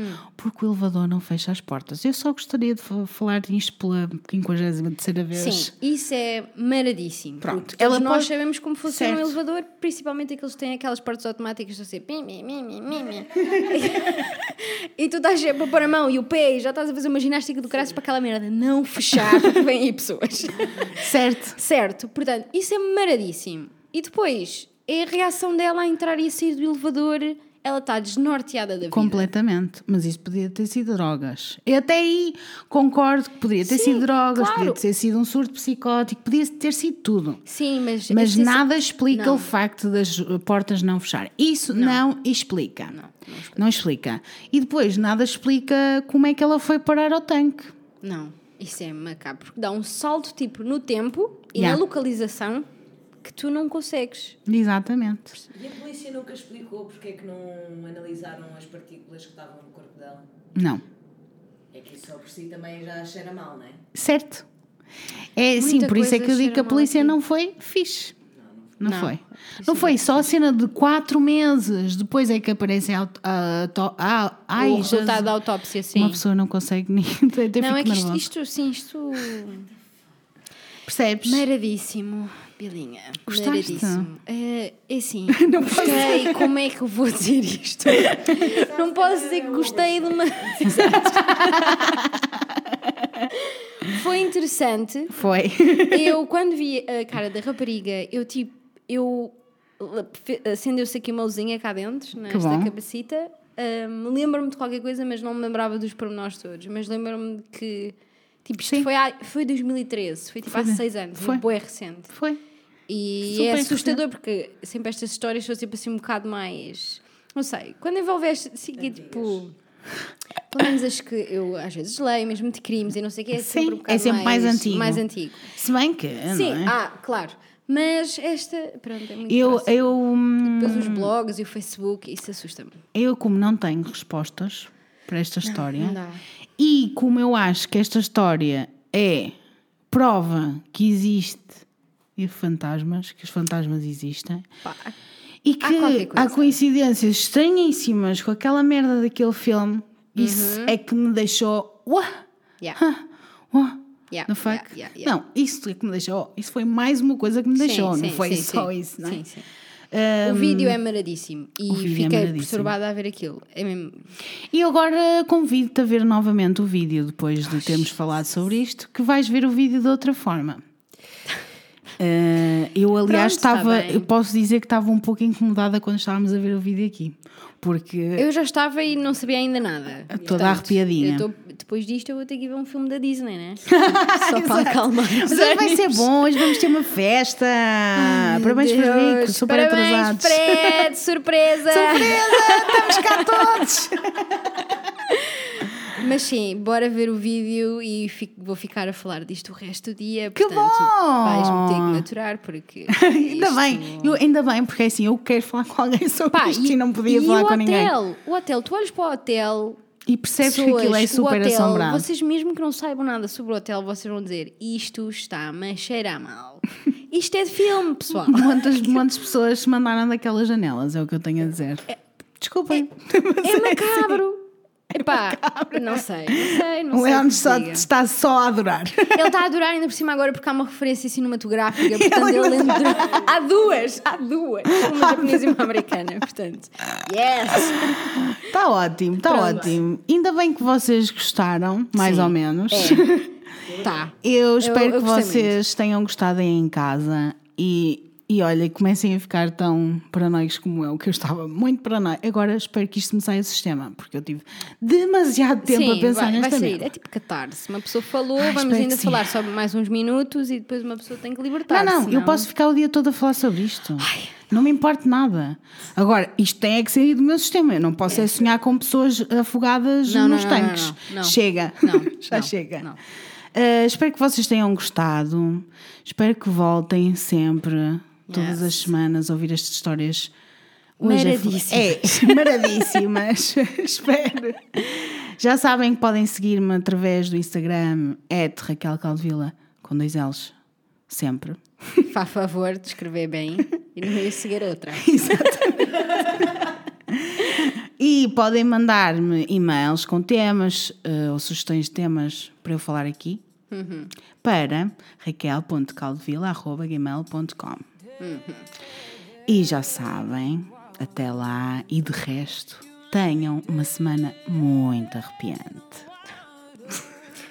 Hum. Porque o elevador não fecha as portas. Eu só gostaria de fa- falar disto pela 53 vez. Sim, isso é maradíssimo. Pronto, ela nós pode- sabemos como funciona Certo. um elevador, principalmente aqueles que têm aquelas portas automáticas de ser pim. e tu estás a pôr a mão e o pé e já estás a fazer uma ginástica do caraças para aquela merda não fechar, porque vêm aí pessoas. Certo. certo, portanto, isso é maradíssimo. E depois, é a reação dela a entrar e a sair do elevador, ela está desnorteada da vida. Completamente. Mas isso podia ter sido drogas. E até aí concordo que poderia ter Sim, sido drogas, claro. podia ter sido um surto psicótico, podia ter sido tudo. Sim, mas... Mas nada explica não. o facto das portas não fecharem. Isso não, explica. Não, não explica. Não explica. E depois nada explica como é que ela foi parar ao tanque. Não, isso é macabro. Porque dá um salto tipo no tempo e Yeah. na localização que tu não consegues. Exatamente. E a polícia nunca explicou porque é que não analisaram as partículas que estavam no corpo dela? Não. É que isso só por si também já cheira mal, não é? Certo. É sim, Muita por isso é que eu digo que a polícia não foi fixe. Não, Não, foi. Não foi. Só a cena de quatro meses. Depois é que aparece a. auto- a, a, ai, o resultado da autópsia, sim. Uma pessoa não consegue nem. Até Não, é que isto, isto, sim, isto. Percebes? Meradíssimo, Bilinha. Gostaste? É, é assim, gostei. Como é que eu vou dizer isto? Não posso dizer que gostei de uma. Foi interessante. Foi. Eu, quando vi a cara da rapariga, eu tipo, eu acendeu-se aqui uma luzinha cá dentro, nesta cabecita. Ahm, lembro-me de qualquer coisa, mas não me lembrava dos pormenores todos. Mas lembro-me que, tipo, isto Sim. foi, há, foi 2013, foi tipo Foi há seis anos, foi. foi recente. Foi. E Super é assustador porque sempre estas histórias são sempre assim um bocado mais. Não sei, quando envolveste assim, que, tipo. Pelo menos acho que eu às vezes leio mesmo de crimes e não sei o que, é Sim, sempre um é bocado sempre mais antigo. Mais antigo. Se bem que. Sim, não é? ah, claro. Mas esta, pronto, é muito eu, eu, hum, Depois os blogs e o Facebook, isso assusta-me. eu, como não tenho respostas para esta história, não e como eu acho que esta história é prova que existe e fantasmas, que os fantasmas existem, Pá, e que coisa. há coincidências estranhíssimas com aquela merda daquele filme, isso é que me deixou. Uah, Uhum. yeah. uah, Yeah, the fuck? yeah, yeah. Não, isso é que me deixou. Isso foi mais uma coisa que me deixou, Sim, não sim, foi sim, só isso, não é? Sim, sim. O vídeo é maradíssimo e é fiquei maradíssimo. perturbada a ver aquilo. É mesmo. E agora convido-te a ver novamente o vídeo depois de termos falado sobre isto, que vais ver o vídeo de outra forma. Eh, eu, aliás, está estava. eu posso dizer que estava um pouco incomodada quando estávamos a ver o vídeo aqui. Porque. Eu já estava e não sabia ainda nada. Toda arrepiadinha. eu tô- depois disto eu vou ter que ir ver um filme da Disney, né? Só para acalmar. Mas hoje vai ser bom, hoje vamos ter uma festa. Parabéns para Deus, Rico, super Parabéns, atrasados. Fred, surpresa! Estamos cá todos! Mas sim, bora ver o vídeo e fico- vou ficar a falar disto o resto do dia. Que portanto, bom! vais-me ter que maturar porque. ainda bem, eu, ainda bem, porque é assim, eu quero falar com alguém sobre Pá, isto e, não podia e falar com hotel, ninguém. O hotel, tu olhas para o hotel. E percebes que pessoas, aquilo é super hotel, assombrado. Vocês, mesmo que não saibam nada sobre o hotel, vocês vão dizer: Isto está-me a cheirar mal. Isto é de filme, pessoal. Quantas, quantas pessoas se mandaram daquelas janelas, é o que eu tenho a dizer. Desculpem. É macabro. Epá, não sei, não sei, não O sei. o Leandro que está só a adorar. Ele está a adorar ainda por cima agora porque há uma referência cinematográfica, portanto ele lembra. Há duas, há duas. Uma japonesa e uma americana, portanto. Yes! Está ótimo, está ótimo. Ainda bem que vocês gostaram, mais Sim. ou menos. Tá. Eu espero eu que gostei vocês tenham gostado aí em casa e, e olha, comecem a ficar tão paranoicos como eu, que eu estava muito paranoico. Agora espero que isto me saia do sistema, porque eu tive demasiado tempo Sim, a pensar vai, vai sair. merda. É tipo catarse. Uma pessoa falou, Ai, vamos espero ainda sim. falar só mais uns minutos e depois uma pessoa tem que libertar. Não, não, eu senão- posso ficar o dia todo a falar sobre isto. Não me importa nada. Agora, isto tem é que sair do meu sistema. Eu não posso é, sonhar com pessoas afogadas Não, nos não, tanques. Chega. Não, Já chega. Uh, espero que vocês tenham gostado. Espero que voltem sempre, todas Yes. as semanas, ouvir estas histórias. Hoje é Maradíssimas. É, maradíssimas. Espero. Já sabem que podem seguir-me através do Instagram, Raquel Caldevila, com dois L's, sempre. Faz favor de escrever bem e não ia seguir outra. E podem mandar-me e-mails com temas eh, ou sugestões de temas para eu falar aqui para raquel.caldevila.gmail.com E já sabem, até lá e de resto, tenham uma semana muito arrepiante.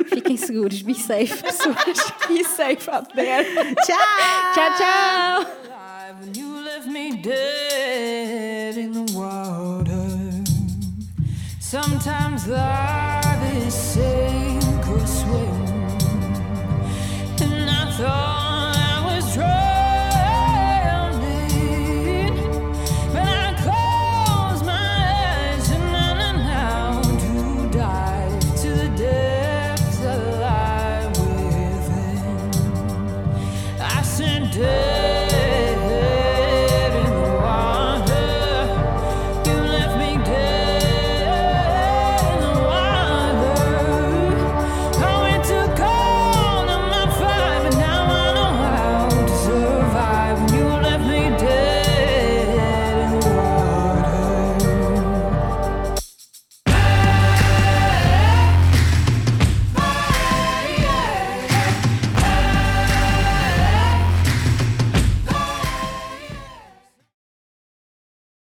Fiquem seguros, be safe, pessoas. Be safe out there. Tchau! Tchau, tchau! you left me dead in the water. Sometimes life is sink or swim, and I thought